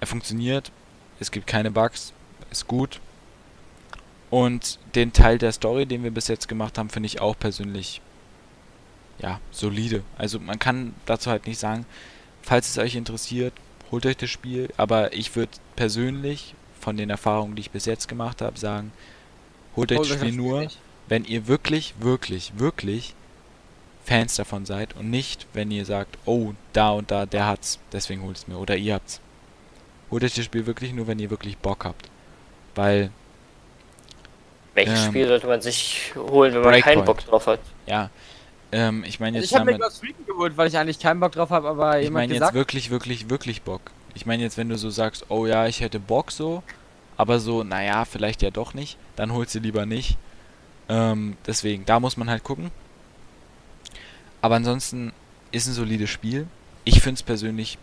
er funktioniert, es gibt keine Bugs, ist gut. Und den Teil der Story, den wir bis jetzt gemacht haben, finde ich auch persönlich ja, solide. Also man kann dazu halt nicht sagen, falls es euch interessiert, holt euch das Spiel, aber ich würde persönlich von den Erfahrungen, die ich bis jetzt gemacht habe, sagen, holt euch Holt das Spiel nur, nicht. wenn ihr wirklich, wirklich, wirklich Fans davon seid und nicht, wenn ihr sagt, oh, da und da, der hat's, deswegen holt es mir oder ihr habt's. Holt euch das Spiel wirklich nur, wenn ihr wirklich Bock habt. Weil, Welches Ähm, Spiel sollte man sich holen, wenn man keinen. Bock drauf hat? ja, ähm, ich meine Also jetzt ich habe mir Ghost Recon geholt, weil ich eigentlich keinen Bock drauf habe, aber ich jemand meine jetzt gesagt, wirklich, wirklich, wirklich Bock. Ich meine jetzt, wenn du so sagst, oh ja, ich hätte Bock so, aber so, naja, vielleicht ja doch nicht, dann holst du lieber nicht. Ähm, deswegen, da muss man halt gucken. Aber ansonsten ist ein solides Spiel. Ich finde es persönlich,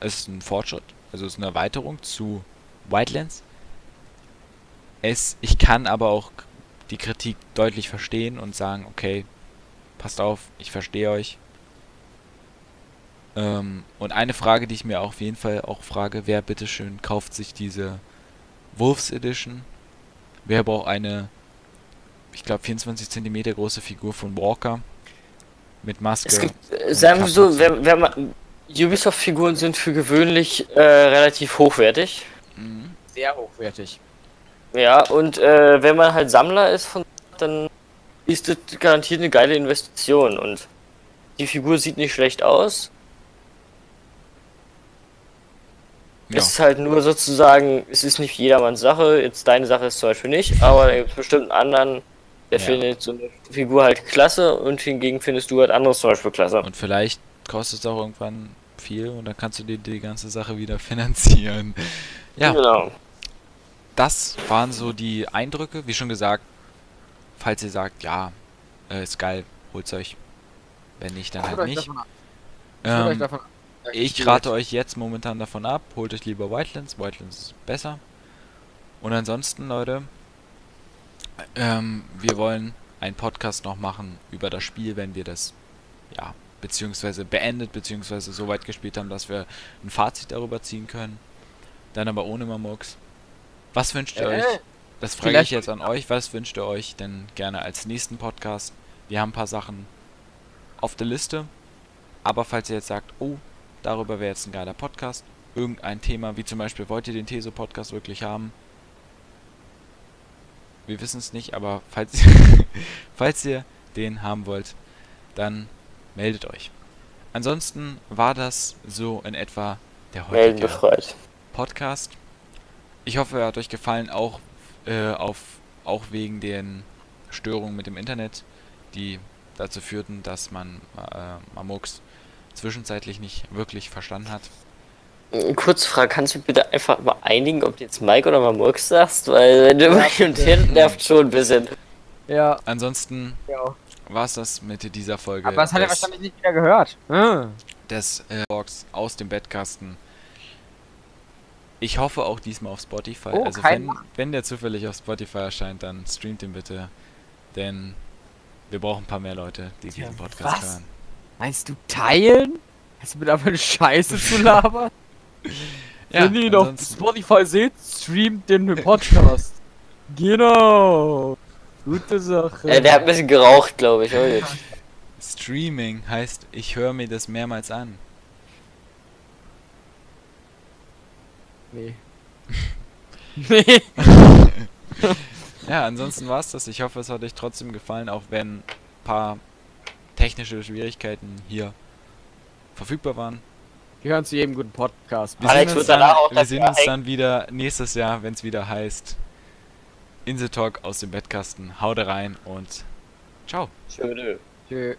es ist ein Fortschritt, also es ist eine Erweiterung zu Wildlands. Es, ich kann aber auch die Kritik deutlich verstehen und sagen, okay, passt auf, ich verstehe euch. Ähm, und eine Frage, die ich mir auf jeden Fall auch frage, wer bitteschön kauft sich diese Wolves Edition? Wer braucht eine, ich glaube 24 Zentimeter große Figur von Walker mit Maske? Es gibt, äh, sagen wir so, wenn, wenn man, Ubisoft-Figuren sind für gewöhnlich äh, relativ hochwertig. Mhm. sehr hochwertig. Ja, und äh, wenn man halt Sammler ist, von, dann ist das garantiert eine geile Investition. Und die Figur sieht nicht schlecht aus. Ja. Es ist halt nur sozusagen, es ist nicht jedermanns Sache. Jetzt deine Sache ist zum Beispiel nicht, aber da gibt es bestimmt einen anderen, der Ja. findet so eine Figur halt klasse und hingegen findest du halt anderes zum Beispiel klasse. Und vielleicht kostet es auch irgendwann viel und dann kannst du dir die ganze Sache wieder finanzieren. Ja, Genau. das waren so die Eindrücke. Wie schon gesagt, falls ihr sagt, ja, äh, ist geil, holt's euch. Wenn nicht, dann Ich halt nicht. ich Ähm, davon ab- ich rate euch jetzt momentan davon ab, holt euch lieber Wildlands. Wildlands ist besser. Und ansonsten, Leute, ähm, wir wollen einen Podcast noch machen über das Spiel, wenn wir das, ja, beziehungsweise beendet, beziehungsweise so weit gespielt haben, dass wir ein Fazit darüber ziehen können. Dann aber ohne Mamux. Was wünscht ihr Äh, euch? Das frage ich jetzt an euch. Was wünscht ihr euch denn gerne als nächsten Podcast? Wir haben ein paar Sachen auf der Liste. Aber falls ihr jetzt sagt, oh, darüber wäre jetzt ein geiler Podcast, irgendein Thema, wie zum Beispiel, wollt ihr den Teso-Podcast wirklich haben? Wir wissen es nicht, aber falls, falls ihr den haben wollt, dann meldet euch. Ansonsten war das so in etwa der heutige. Podcast. Ich hoffe, er hat euch gefallen, auch, äh, auf, auch wegen den Störungen mit dem Internet, die dazu führten, dass man äh, Mamux zwischenzeitlich nicht wirklich verstanden hat. Kurze Frage, kannst du bitte einfach mal einigen, ob du jetzt Mike oder mal Murks sagst? Weil wenn du immer hin und her nervt schon ein bisschen. Ja, Ansonsten ja. war es das mit dieser Folge Aber das hat er wahrscheinlich nicht wieder gehört. Ah. des äh, Vlogs aus dem Bettkasten. Ich hoffe auch diesmal auf Spotify. Oh, also kein wenn, wenn der zufällig auf Spotify erscheint, dann streamt ihn bitte. Denn wir brauchen ein paar mehr Leute, die diesen Podcast was? hören. Meinst du teilen? Hast du mit einfach eine Scheiße zu labern? Wenn ihr ihn auf Spotify seht, streamt den Podcast. genau. Gute Sache. Äh, der hat ein bisschen geraucht, glaube ich. Streaming heißt, ich höre mir das mehrmals an. nee. nee. Ja, ansonsten war's das. Ich hoffe, es hat euch trotzdem gefallen, auch wenn ein paar technische Schwierigkeiten hier verfügbar waren. Wir hören zu jedem guten Podcast. Wir Alex sehen uns dann, wir sehen uns dann wieder nächstes Jahr, wenn es wieder heißt Insel Talk aus dem Bettkasten. Haut rein und ciao. Schön. Tschö.